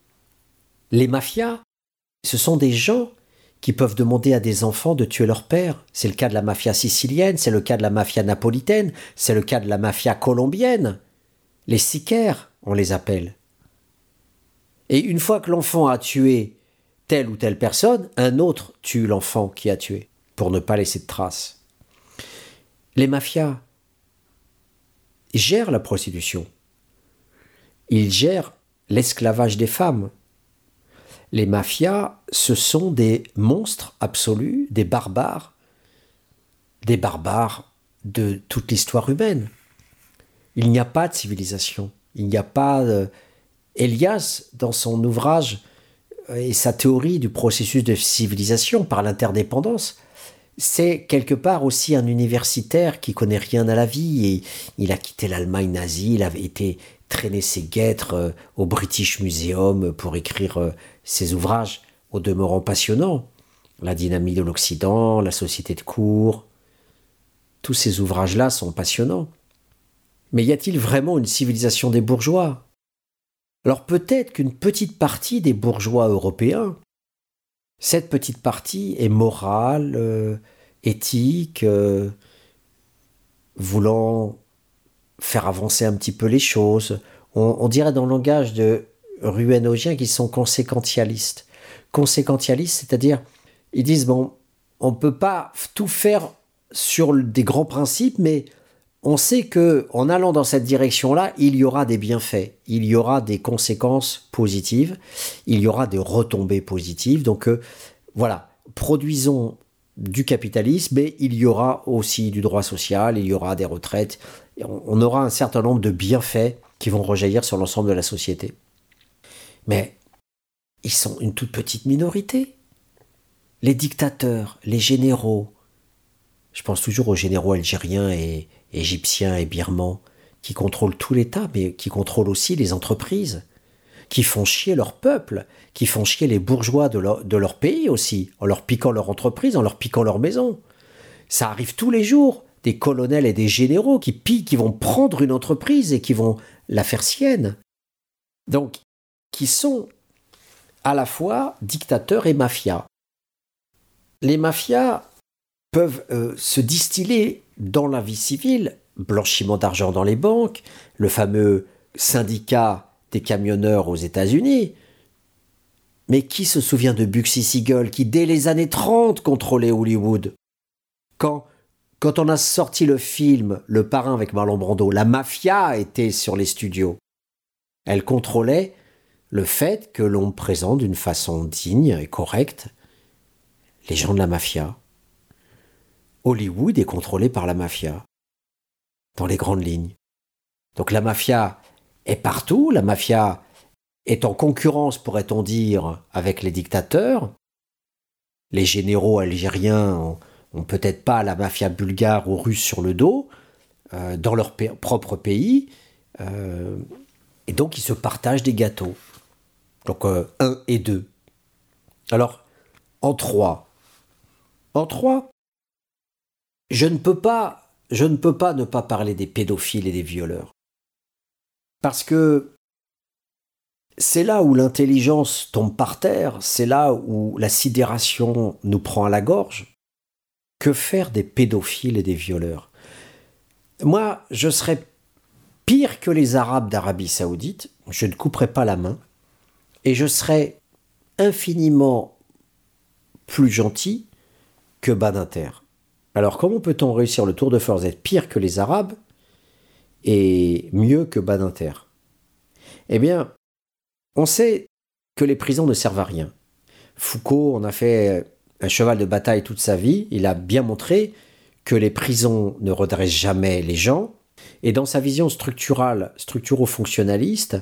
Les mafias, ce sont des gens qui peuvent demander à des enfants de tuer leur père. C'est le cas de la mafia sicilienne, c'est le cas de la mafia napolitaine, c'est le cas de la mafia colombienne. Les sicaires, on les appelle. Et une fois que l'enfant a tué telle ou telle personne, un autre tue l'enfant qui a tué, pour ne pas laisser de traces. Les mafias gèrent la prostitution. Ils gèrent l'esclavage des femmes. Les mafias, ce sont des monstres absolus, des barbares, des barbares de toute l'histoire humaine. Il n'y a pas de civilisation, il n'y a pas de, Elias, dans son ouvrage euh, et sa théorie du processus de civilisation par l'interdépendance, c'est quelque part aussi un universitaire qui connaît rien à la vie et il a quitté l'Allemagne nazie, il avait été traîner ses guêtres euh, au British Museum pour écrire euh, ses ouvrages au demeurant passionnants. La dynamique de l'Occident, la société de cours. Tous ces ouvrages-là sont passionnants. Mais y a-t-il vraiment une civilisation des bourgeois? Alors peut-être qu'une petite partie des bourgeois européens, cette petite partie est morale, euh, éthique, euh, voulant faire avancer un petit peu les choses. On, dirait dans le langage de Ruenogien qu'ils sont conséquentialistes. Conséquentialistes, c'est-à-dire, ils disent, bon, on ne peut pas tout faire sur des grands principes, mais on sait que en allant dans cette direction-là, il y aura des bienfaits, il y aura des conséquences positives, il y aura des retombées positives. Donc euh, voilà, produisons du capitalisme, mais il y aura aussi du droit social, il y aura des retraites, on aura un certain nombre de bienfaits qui vont rejaillir sur l'ensemble de la société. Mais ils sont une toute petite minorité. Les dictateurs, les généraux, je pense toujours aux généraux algériens et égyptiens et birmans, qui contrôlent tout l'État, mais qui contrôlent aussi les entreprises, qui font chier leur peuple, qui font chier les bourgeois de leur, pays aussi, en leur piquant leur entreprise, en leur piquant leur maison. Ça arrive tous les jours, des colonels et des généraux qui piquent, qui vont prendre une entreprise et qui vont la faire sienne. Donc, qui sont à la fois dictateurs et mafias. Les mafias peuvent euh, se distiller dans la vie civile, blanchiment d'argent dans les banques, le fameux syndicat des camionneurs aux États-Unis. Mais qui se souvient de Buxy Siegel qui, dès les années 30, contrôlait Hollywood? Quand, quand on a sorti le film Le Parrain avec Marlon Brando, la mafia était sur les studios. Elle contrôlait le fait que l'on présente d'une façon digne et correcte les gens de la mafia. Hollywood est contrôlé par la mafia, dans les grandes lignes. Donc la mafia est partout, la mafia est en concurrence, pourrait-on dire, avec les dictateurs. Les généraux algériens ont, peut-être pas la mafia bulgare ou russe sur le dos, euh, dans leur propre pays, euh, et donc ils se partagent des gâteaux. Donc euh, un et deux. Alors, en trois. En trois, je ne peux pas, ne pas ne pas parler des pédophiles et des violeurs. Parce que c'est là où l'intelligence tombe par terre, c'est là où la sidération nous prend à la gorge. Que faire des pédophiles et des violeurs? Moi, je serais pire que les Arabes d'Arabie saoudite, je ne couperais pas la main, et je serais infiniment plus gentil que Badinter. Alors comment peut-on réussir le tour de force d'être pire que les Arabes et mieux que Badinter Eh bien, on sait que les prisons ne servent à rien. Foucault en a fait un cheval de bataille toute sa vie, il a bien montré que les prisons ne redressent jamais les gens, et dans sa vision structurale, structuro-fonctionnaliste,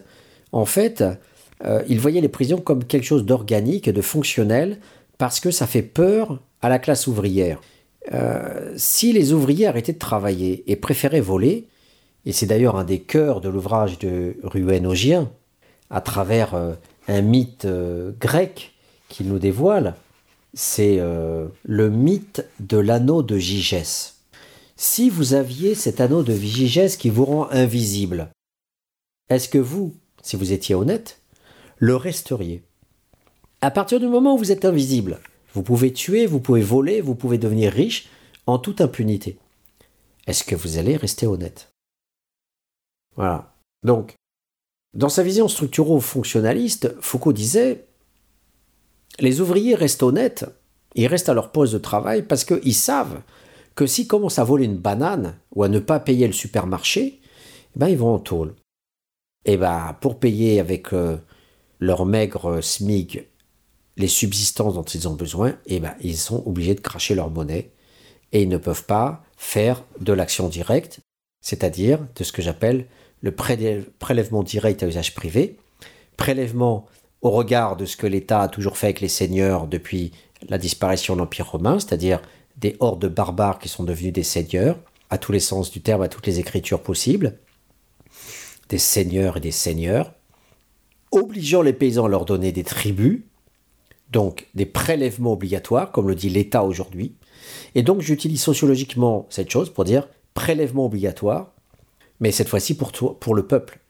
en fait, euh, il voyait les prisons comme quelque chose d'organique, de fonctionnel, parce que ça fait peur à la classe ouvrière. Euh, si les ouvriers arrêtaient de travailler et préféraient voler, et c'est d'ailleurs un des cœurs de l'ouvrage de Ruenogien, à travers euh, un mythe euh, grec qu'il nous dévoile, c'est le mythe de l'anneau de Gigès. Si vous aviez cet anneau de Gigès qui vous rend invisible, est-ce que vous, si vous étiez honnête, le resteriez? À partir du moment où vous êtes invisible, vous pouvez tuer, vous pouvez voler, vous pouvez devenir riche en toute impunité. Est-ce que vous allez rester honnête? Voilà. Donc, dans sa vision structuro-fonctionnaliste, Foucault disait les ouvriers restent honnêtes, ils restent à leur poste de travail parce qu'ils savent que s'ils commencent à voler une banane ou à ne pas payer le supermarché, eh ben ils vont en tôle. Et eh ben pour payer avec euh, leur maigre SMIG les subsistances dont ils ont besoin, eh ben, ils sont obligés de cracher leur monnaie et ils ne peuvent pas faire de l'action directe, c'est-à-dire de ce que j'appelle le prélèvement direct à usage privé, prélèvement au regard de ce que l'État a toujours fait avec les seigneurs depuis la disparition de l'Empire romain, c'est-à-dire des hordes de barbares qui sont devenus des seigneurs, à tous les sens du terme, à toutes les écritures possibles, des seigneurs et des seigneurs, obligeant les paysans à leur donner des tribus, donc des prélèvements obligatoires, comme le dit l'État aujourd'hui. Et donc j'utilise sociologiquement cette chose pour dire prélèvement obligatoire, mais cette fois-ci pour, le peuple.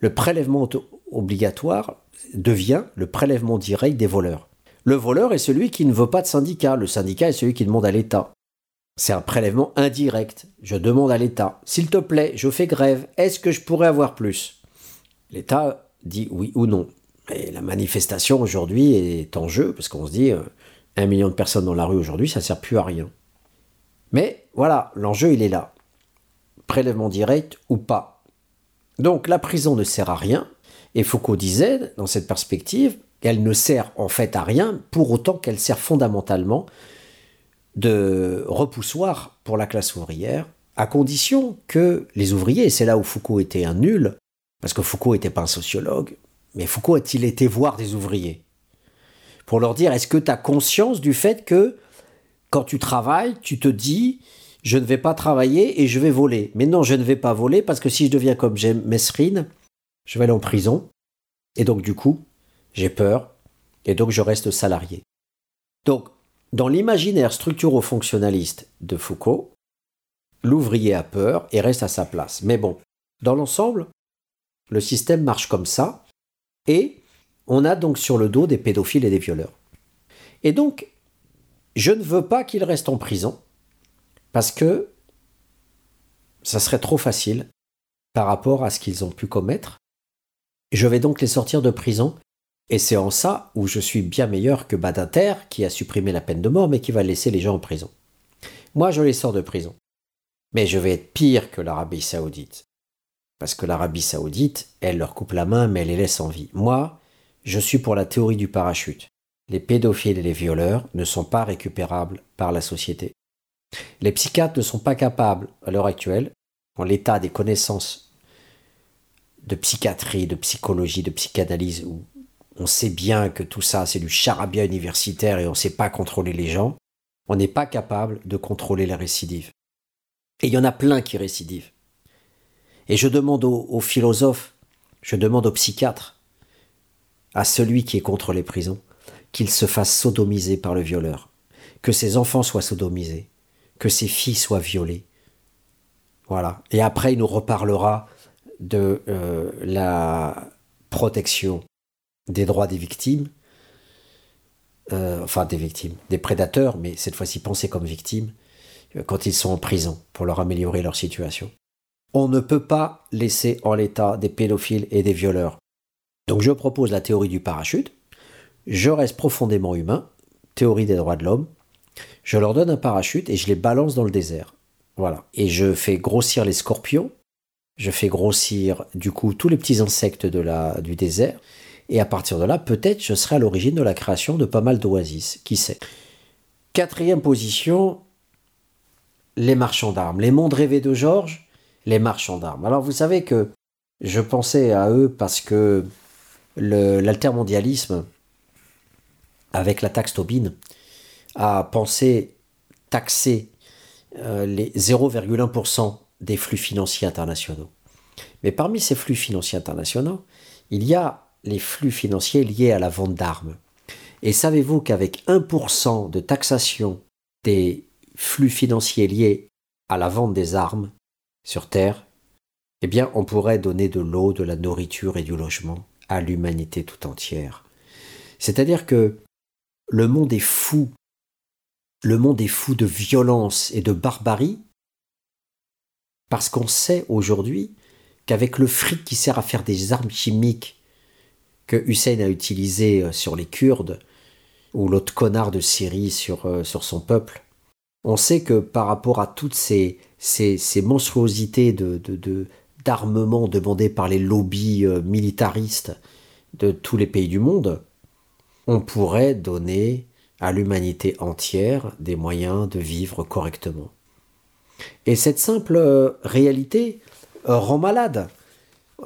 Le prélèvement obligatoire devient le prélèvement direct des voleurs. Le voleur est celui qui ne veut pas de syndicat, le syndicat est celui qui demande à l'État. C'est un prélèvement indirect. Je demande à l'État, s'il te plaît, je fais grève, est-ce que je pourrais avoir plus? L'État dit oui ou non. Et la manifestation aujourd'hui est en jeu, parce qu'on se dit, euh, un million de personnes dans la rue aujourd'hui, ça ne sert plus à rien. Mais voilà, l'enjeu, il est là. Prélèvement direct ou pas. Donc la prison ne sert à rien, et Foucault disait, dans cette perspective, qu'elle ne sert en fait à rien, pour autant qu'elle sert fondamentalement de repoussoir pour la classe ouvrière, à condition que les ouvriers, et c'est là où Foucault était un nul, parce que Foucault n'était pas un sociologue, mais Foucault a-t-il été voir des ouvriers Pour leur dire, est-ce que tu as conscience du fait que quand tu travailles, tu te dis, je ne vais pas travailler et je vais voler. Mais non, je ne vais pas voler parce que si je deviens comme Mesrine, je vais aller en prison. Et donc du coup, j'ai peur et donc je reste salarié. Donc, dans l'imaginaire structuro-fonctionnaliste de Foucault, l'ouvrier a peur et reste à sa place. Mais bon, dans l'ensemble, le système marche comme ça, et on a donc sur le dos des pédophiles et des violeurs. Et donc, je ne veux pas qu'ils restent en prison, parce que ça serait trop facile par rapport à ce qu'ils ont pu commettre. Je vais donc les sortir de prison et c'est en ça où je suis bien meilleur que Badinter, qui a supprimé la peine de mort, mais qui va laisser les gens en prison. Moi, je les sors de prison. Mais je vais être pire que l'Arabie saoudite. Parce que l'Arabie saoudite, elle leur coupe la main, mais elle les laisse en vie. Moi, je suis pour la théorie du parachute. Les pédophiles et les violeurs ne sont pas récupérables par la société. Les psychiatres ne sont pas capables, à l'heure actuelle, en l'état des connaissances de psychiatrie, de psychologie, de psychanalyse ou on sait bien que tout ça, c'est du charabia universitaire et on ne sait pas contrôler les gens. On n'est pas capable de contrôler les récidives. Et il y en a plein qui récidivent. Et je demande aux, philosophes, je demande aux psychiatres, à celui qui est contre les prisons, qu'il se fasse sodomiser par le violeur, que ses enfants soient sodomisés, que ses filles soient violées. Voilà. Et après, il nous reparlera de euh, la protection des droits des victimes, euh, enfin des victimes, des prédateurs, mais cette fois-ci pensés comme victimes, euh, quand ils sont en prison, pour leur améliorer leur situation. On ne peut pas laisser en l'état des pédophiles et des violeurs. Donc je propose la théorie du parachute, je reste profondément humain, théorie des droits de l'homme, je leur donne un parachute et je les balance dans le désert. Voilà. Et je fais grossir les scorpions, je fais grossir du coup tous les petits insectes de du désert, et à partir de là, peut-être je serai à l'origine de la création de pas mal d'oasis, qui sait? Quatrième position, les marchands d'armes. Les mondes rêvés de Georges, les marchands d'armes. Alors vous savez que je pensais à eux parce que l'altermondialisme, avec la taxe Tobin, a pensé taxer euh, les 0,1% des flux financiers internationaux. Mais parmi ces flux financiers internationaux, il y a les flux financiers liés à la vente d'armes. Et savez-vous qu'avec 1% de taxation des flux financiers liés à la vente des armes sur Terre, eh bien on pourrait donner de l'eau, de la nourriture et du logement à l'humanité tout entière. C'est-à-dire que le monde est fou, le monde est fou de violence et de barbarie, parce qu'on sait aujourd'hui qu'avec le fric qui sert à faire des armes chimiques que Hussein a utilisé euh, sur les Kurdes, ou l'autre connard de Syrie sur, euh, sur son peuple, on sait que par rapport à toutes ces, ces, monstruosités de, d'armement demandées par les lobbies euh, militaristes de tous les pays du monde, on pourrait donner à l'humanité entière des moyens de vivre correctement. Et cette simple réalité rend malade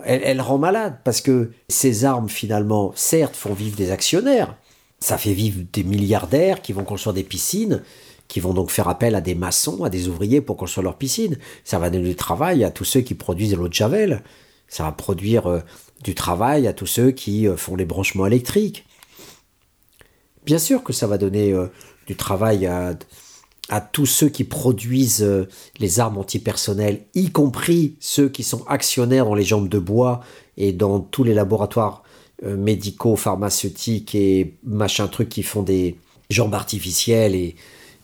elle, rend malade parce que ces armes finalement, certes, font vivre des actionnaires, ça fait vivre des milliardaires qui vont construire des piscines, qui vont donc faire appel à des maçons, à des ouvriers pour construire leur piscine. Ça va donner du travail à tous ceux qui produisent de l'eau de Javel. Ça va produire euh, du travail à tous ceux qui euh, font les branchements électriques. Bien sûr que ça va donner euh, du travail à, tous ceux qui produisent les armes antipersonnelles, y compris ceux qui sont actionnaires dans les jambes de bois et dans tous les laboratoires médicaux, pharmaceutiques et machin trucs qui font des jambes artificielles et,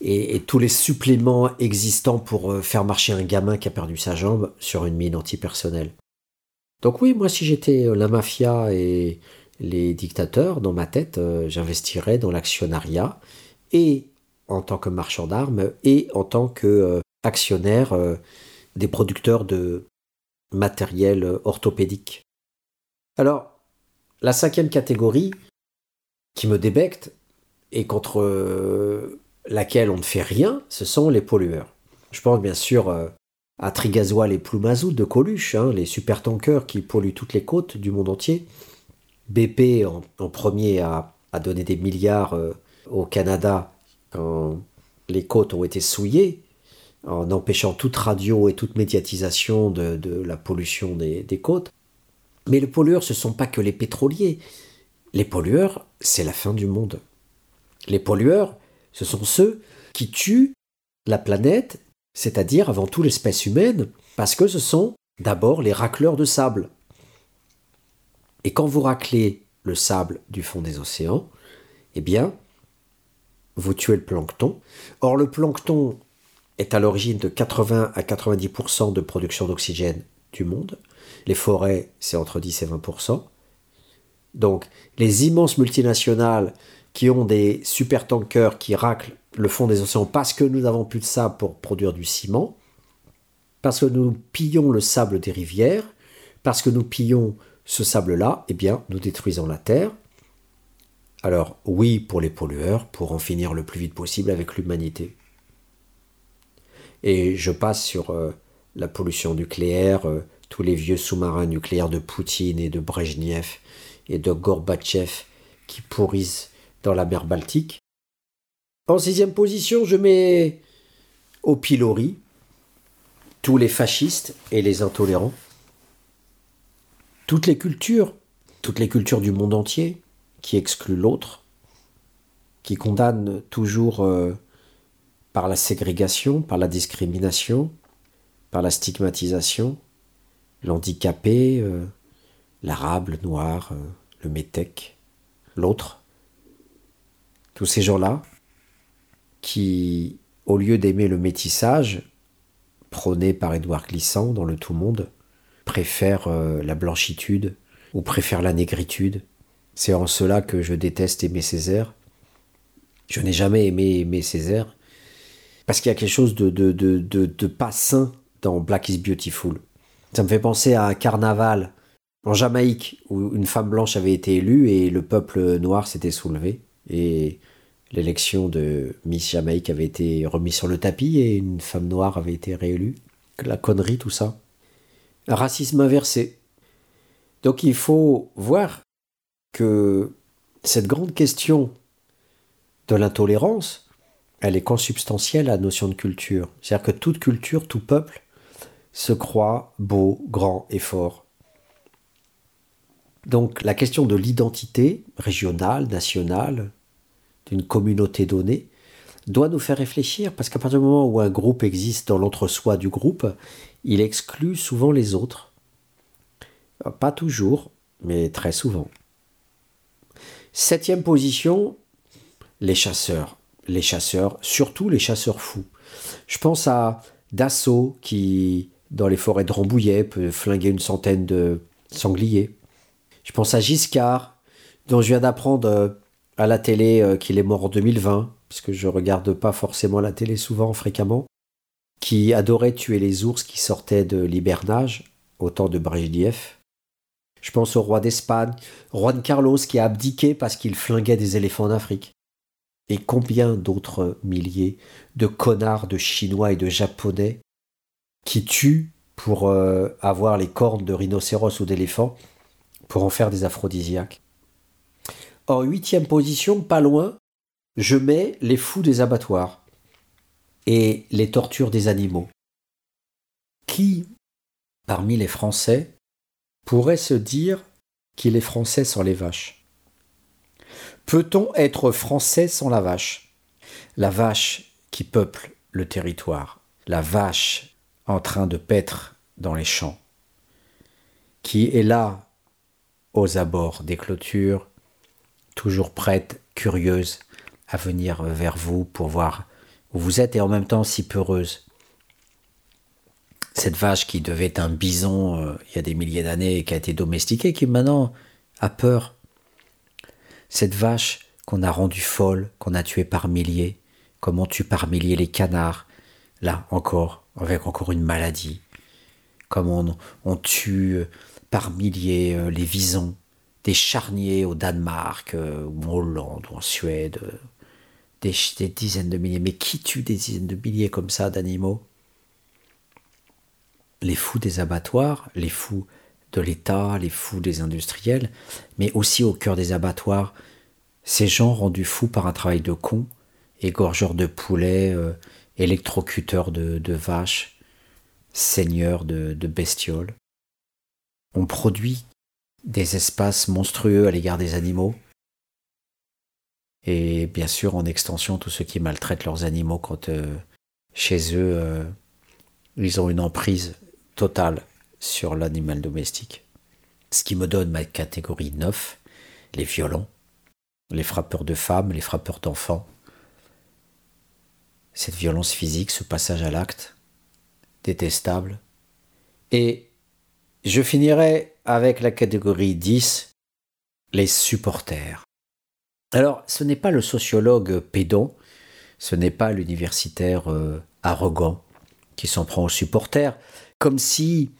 et, tous les suppléments existants pour euh, faire marcher un gamin qui a perdu sa jambe sur une mine antipersonnelle. Donc oui, moi si j'étais euh, la mafia et les dictateurs, dans ma tête, euh, j'investirais dans l'actionnariat et en tant que marchand d'armes et en tant que actionnaire des producteurs de matériel orthopédique. Alors, la cinquième catégorie qui me débecte et contre laquelle on ne fait rien, ce sont les pollueurs. Je pense bien sûr euh, à Trigasoil et Ploumazout de Coluche, hein, les supertankers qui polluent toutes les côtes du monde entier. BP en, premier a, donné des milliards euh, au Canada quand les côtes ont été souillées, en empêchant toute radio et toute médiatisation de, la pollution des côtes. Mais les pollueurs, ce ne sont pas que les pétroliers. Les pollueurs, c'est la fin du monde. Les pollueurs, ce sont ceux qui tuent la planète, c'est-à-dire avant tout l'espèce humaine, parce que ce sont d'abord les racleurs de sable. Et quand vous raclez le sable du fond des océans, eh bien, vous tuez le plancton. Or, le plancton est à l'origine de 80 à 90% de production d'oxygène du monde. Les forêts, c'est entre 10 et 20%. Donc, les immenses multinationales qui ont des super tankers qui raclent le fond des océans parce que nous n'avons plus de sable pour produire du ciment, parce que nous pillons le sable des rivières, parce que nous pillons ce sable-là, eh bien, nous détruisons la Terre. Alors, oui pour les pollueurs, pour en finir le plus vite possible avec l'humanité. Et je passe sur euh, la pollution nucléaire, euh, tous les vieux sous-marins nucléaires de Poutine et de Brejnev et de Gorbatchev qui pourrissent dans la mer Baltique. En sixième position, je mets au pilori tous les fascistes et les intolérants, toutes les cultures, toutes les cultures du monde entier qui excluent l'autre, qui condamnent toujours euh, par la ségrégation, par la discrimination, par la stigmatisation, l'handicapé, euh, l'arabe, le noir, euh, le métèque, l'autre. Tous ces gens-là qui, au lieu d'aimer le métissage, prôné par Édouard Glissant dans le Tout Monde, préfèrent euh, la blanchitude ou préfèrent la négritude. C'est en cela que je déteste Aimé Césaire. Je n'ai jamais aimé Aimé Césaire parce qu'il y a quelque chose de, de, de, de, de pas sain dans Black is Beautiful. Ça me fait penser à un carnaval en Jamaïque où une femme blanche avait été élue et le peuple noir s'était soulevé et l'élection de Miss Jamaïque avait été remise sur le tapis et une femme noire avait été réélue. La connerie, tout ça. Racisme inversé. Donc il faut voir que cette grande question de l'intolérance, elle est consubstantielle à la notion de culture. C'est-à-dire que toute culture, tout peuple se croit beau, grand et fort. Donc la question de l'identité régionale, nationale, d'une communauté donnée, doit nous faire réfléchir, parce qu'à partir du moment où un groupe existe dans l'entre-soi du groupe, il exclut souvent les autres. Pas toujours, mais très souvent. Septième position, les chasseurs. Les chasseurs, surtout les chasseurs fous. Je pense à Dassault qui, dans les forêts de Rambouillet, peut flinguer une centaine de sangliers. Je pense à Giscard, dont je viens d'apprendre euh, à la télé euh, qu'il est mort en 2020, parce que je regarde pas forcément la télé souvent, fréquemment, qui adorait tuer les ours qui sortaient de l'hibernage, au temps de Brejnev. Je pense au roi d'Espagne, Juan Carlos, qui a abdiqué parce qu'il flinguait des éléphants d'Afrique. Et combien d'autres milliers de connards de Chinois et de Japonais qui tuent pour euh, avoir les cornes de rhinocéros ou d'éléphant pour en faire des aphrodisiaques. En huitième position, pas loin, je mets les fous des abattoirs. et les tortures des animaux. Qui, parmi les Français, pourrait se dire qu'il est français sans les vaches? Peut-on être français sans la vache? La vache qui peuple le territoire, la vache en train de paître dans les champs, qui est là aux abords des clôtures, toujours prête, curieuse à venir vers vous pour voir où vous êtes et en même temps si peureuse. Cette vache qui devait être un bison euh, il y a des milliers d'années et qui a été domestiquée, qui maintenant a peur. Cette vache qu'on a rendue folle, qu'on a tuée par milliers, comme on tue par milliers les canards, là encore, avec encore une maladie, comme on, on tue euh, par milliers euh, les visons, des charniers au Danemark, ou en Hollande, ou en Suède, des, des dizaines de milliers. Mais qui tue des dizaines de milliers comme ça d'animaux? Les fous des abattoirs, les fous de l'État, les fous des industriels, mais aussi au cœur des abattoirs, ces gens rendus fous par un travail de con, égorgeurs de poulets, euh, électrocuteurs de, vaches, seigneurs de, de bestioles. On produit des espaces monstrueux à l'égard des animaux, et bien sûr en extension tous ceux qui maltraitent leurs animaux quand euh, chez eux euh, ils ont une emprise totale sur l'animal domestique. Ce qui me donne ma catégorie 9, les violents, les frappeurs de femmes, les frappeurs d'enfants. Cette violence physique, ce passage à l'acte, détestable. Et je finirai avec la catégorie 10, les supporters. Alors, ce n'est pas le sociologue pédant, ce n'est pas l'universitaire euh, arrogant qui s'en prend aux supporters, comme si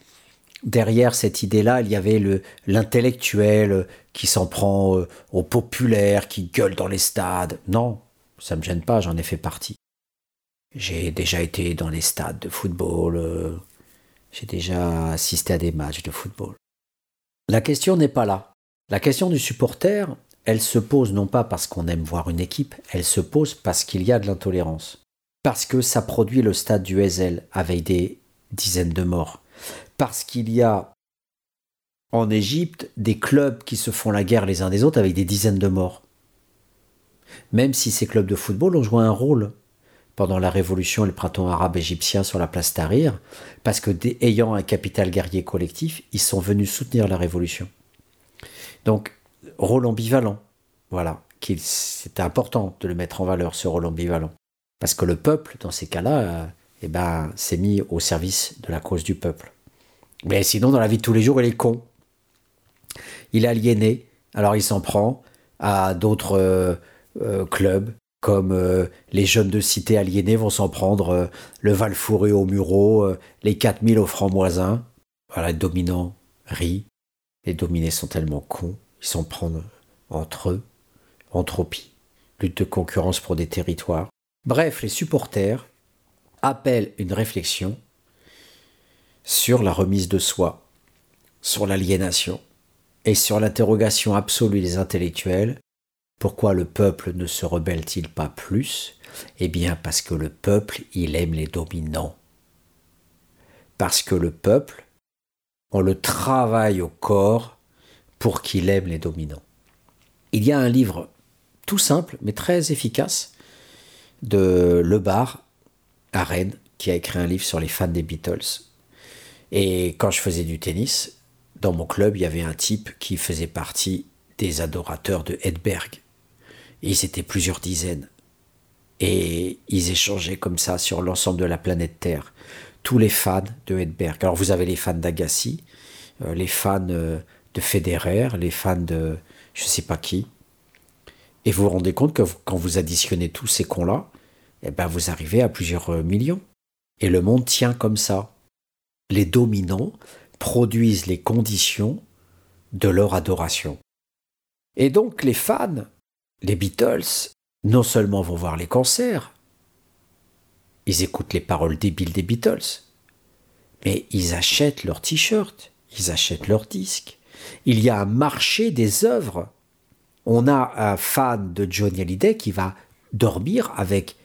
derrière cette idée-là, il y avait l'intellectuel qui s'en prend euh, au populaire, qui gueule dans les stades. Non, ça ne me gêne pas, j'en ai fait partie. J'ai déjà été dans les stades de football, euh, j'ai déjà assisté à des matchs de football. La question n'est pas là. La question du supporter, elle se pose non pas parce qu'on aime voir une équipe, elle se pose parce qu'il y a de l'intolérance. Parce que ça produit le stade du Ezel avec des dizaines de morts. Parce qu'il y a en Égypte des clubs qui se font la guerre les uns des autres avec des dizaines de morts. Même si ces clubs de football ont joué un rôle pendant la révolution et le printemps arabe égyptien sur la place Tahrir, parce que ayant un capital guerrier collectif, ils sont venus soutenir la révolution. Donc, rôle ambivalent, voilà, c'est important de le mettre en valeur, ce rôle ambivalent. Parce que le peuple, dans ces cas-là, euh, eh ben, s'est mis au service de la cause du peuple. Mais sinon, dans la vie de tous les jours, il est con. Il est aliéné, alors il s'en prend à d'autres euh, euh, clubs, comme euh, les jeunes de cité aliénés vont s'en prendre le Val Fourré au Murau, les 4000 au Franc-Moisin. Voilà, les dominants rient. Les dominés sont tellement cons, ils s'en prennent entre eux. Entropie, lutte de concurrence pour des territoires. Bref, les supporters, appelle une réflexion sur la remise de soi, sur l'aliénation et sur l'interrogation absolue des intellectuels. Pourquoi le peuple ne se rebelle-t-il pas plus? Eh bien parce que le peuple, il aime les dominants. Parce que le peuple, on le travaille au corps pour qu'il aime les dominants. Il y a un livre tout simple mais très efficace de Lebar à Rennes, qui a écrit un livre sur les fans des Beatles. Et quand je faisais du tennis, dans mon club, il y avait un type qui faisait partie des adorateurs de Hedberg. Ils étaient plusieurs dizaines. Et ils échangeaient comme ça sur l'ensemble de la planète Terre. Tous les fans de Hedberg. Alors vous avez les fans d'Agassi, euh, les fans euh, de Federer, les fans de je ne sais pas qui. Et vous vous rendez compte que quand vous additionnez tous ces cons-là, eh ben vous arrivez à plusieurs euh, millions. Et le monde tient comme ça. Les dominants produisent les conditions de leur adoration. Et donc les fans, les Beatles, non seulement vont voir les concerts, ils écoutent les paroles débiles des Beatles, mais ils achètent leurs t-shirts, ils achètent leurs disques. Il y a un marché des œuvres. On a un fan de Johnny Hallyday qui va dormir avec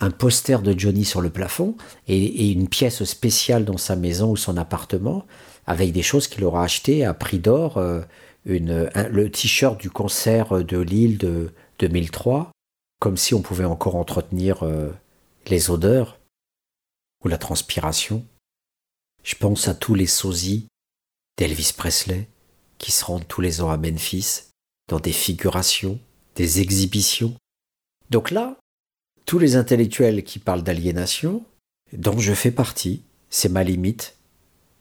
un poster de Johnny sur le plafond et, une pièce spéciale dans sa maison ou son appartement avec des choses qu'il aura achetées à prix d'or. euh, le t-shirt du concert de Lille de 2003, comme si on pouvait encore entretenir euh, les odeurs ou la transpiration. Je pense à tous les sosies d'Elvis Presley qui se rendent tous les ans à Memphis dans des figurations, des exhibitions. Donc là, tous les intellectuels qui parlent d'aliénation, dont je fais partie, c'est ma limite.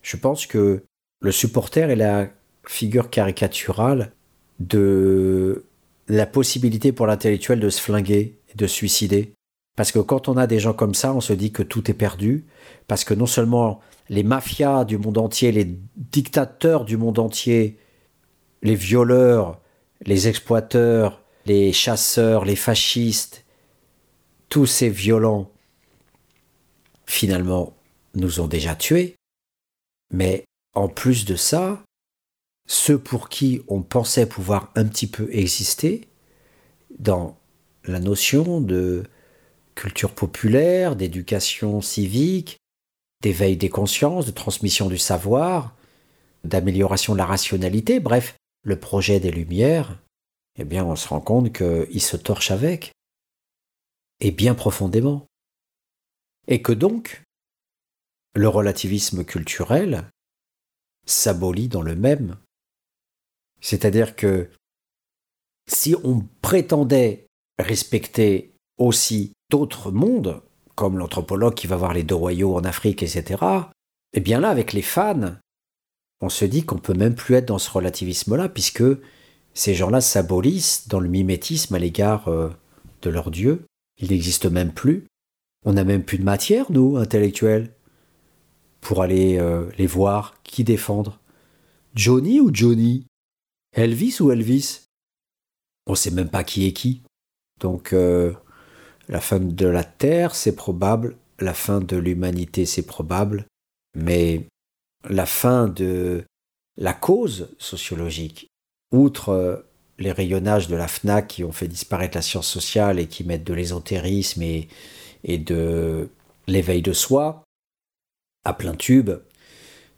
Je pense que le supporter est la figure caricaturale de la possibilité pour l'intellectuel de se flinguer de se suicider. Parce que quand on a des gens comme ça, on se dit que tout est perdu, parce que non seulement les mafias du monde entier, les dictateurs du monde entier, les violeurs, les exploiteurs, les chasseurs, les fascistes, tous ces violents, finalement, nous ont déjà tués. Mais en plus de ça, ceux pour qui on pensait pouvoir un petit peu exister, dans la notion de culture populaire, d'éducation civique, d'éveil des consciences, de transmission du savoir, d'amélioration de la rationalité, bref, le projet des Lumières, eh bien on se rend compte qu'il se torche avec, et bien profondément. Et que donc, le relativisme culturel s'abolit dans le même. C'est-à-dire que si on prétendait respecter aussi d'autres mondes, comme l'anthropologue qui va voir les deux royaux en Afrique, etc., eh bien là, avec les fans, on se dit qu'on peut même plus être dans ce relativisme-là, puisque ces gens-là s'abolissent dans le mimétisme à l'égard euh, de leur Dieu. Ils n'existent même plus. On n'a même plus de matière, nous, intellectuels, pour aller euh, les voir, qui défendre. Johnny ou Johnny? Elvis ou Elvis? On sait même pas qui est qui. Donc, euh, la fin de la Terre, c'est probable. La fin de l'humanité, c'est probable. Mais la fin de la cause sociologique, outre euh, les rayonnages de la FNAC qui ont fait disparaître la science sociale et qui mettent de l'ésotérisme et de l'éveil de soi à plein tube,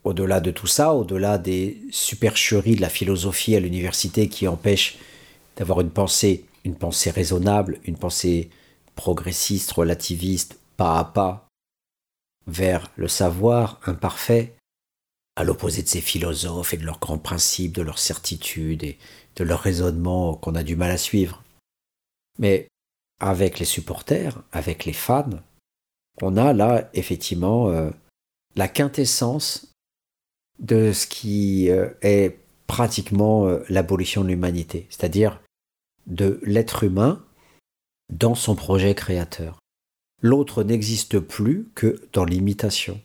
au-delà de tout ça, au-delà des supercheries de la philosophie à l'université qui empêchent d'avoir une pensée, une pensée raisonnable, une pensée progressiste, relativiste, pas à pas, vers le savoir imparfait, à l'opposé de ces philosophes et de leurs grands principes, de leurs certitudes et de leurs raisonnements qu'on a du mal à suivre. Mais avec les supporters, avec les fans, on a là effectivement euh, la quintessence de ce qui euh, est pratiquement euh, l'abolition de l'humanité, c'est-à-dire de l'être humain dans son projet créateur. L'autre n'existe plus que dans l'imitation.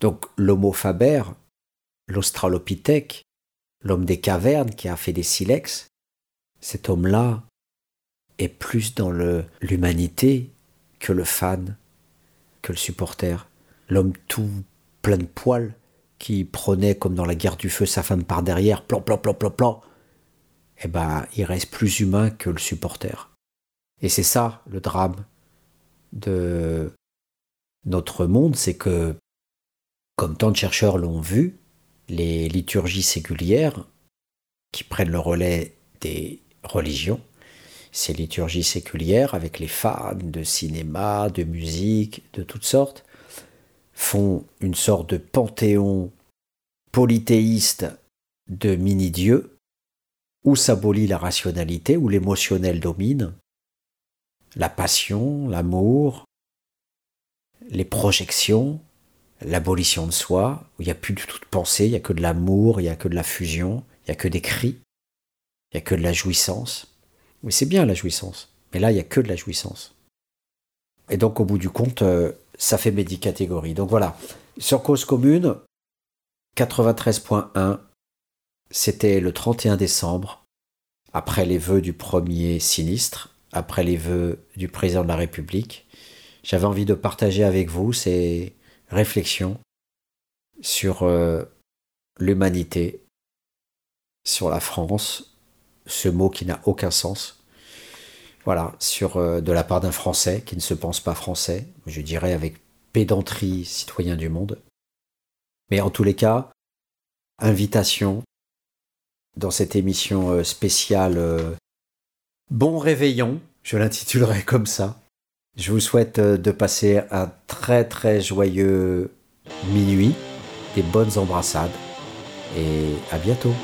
Donc l'homo faber, l'australopithèque, l'homme des cavernes qui a fait des silex, cet homme-là est plus dans l'humanité que le fan, que le supporter. L'homme tout plein de poils qui prenait comme dans la guerre du feu sa femme par derrière, plan, plan, plan, plan, plan. Eh ben, il reste plus humain que le supporter. Et c'est ça le drame de notre monde, c'est que, comme tant de chercheurs l'ont vu, les liturgies séculières qui prennent le relais des religions, ces liturgies séculières avec les fans de cinéma, de musique, de toutes sortes, font une sorte de panthéon polythéiste de mini-dieux où s'abolit la rationalité, où l'émotionnel domine, la passion, l'amour, les projections, l'abolition de soi, où il n'y a plus du tout de pensée, il n'y a que de l'amour, il n'y a que de la fusion, il n'y a que des cris, il n'y a que de la jouissance. Mais c'est bien la jouissance, mais là, il n'y a que de la jouissance. Et donc, au bout du compte, euh, ça fait mes dix catégories. Donc voilà, sur cause commune, 93.1, c'était le 31 décembre, après les vœux du premier sinistre, après les vœux du président de la République. J'avais envie de partager avec vous ces réflexions sur euh, l'humanité, sur la France, ce mot qui n'a aucun sens. Voilà, sur euh, de la part d'un Français qui ne se pense pas français, je dirais avec pédanterie citoyen du monde. Mais en tous les cas, invitation dans cette émission euh, spéciale euh, Bon réveillon, je l'intitulerai comme ça. Je vous souhaite de passer un très très joyeux minuit, des bonnes embrassades et à bientôt.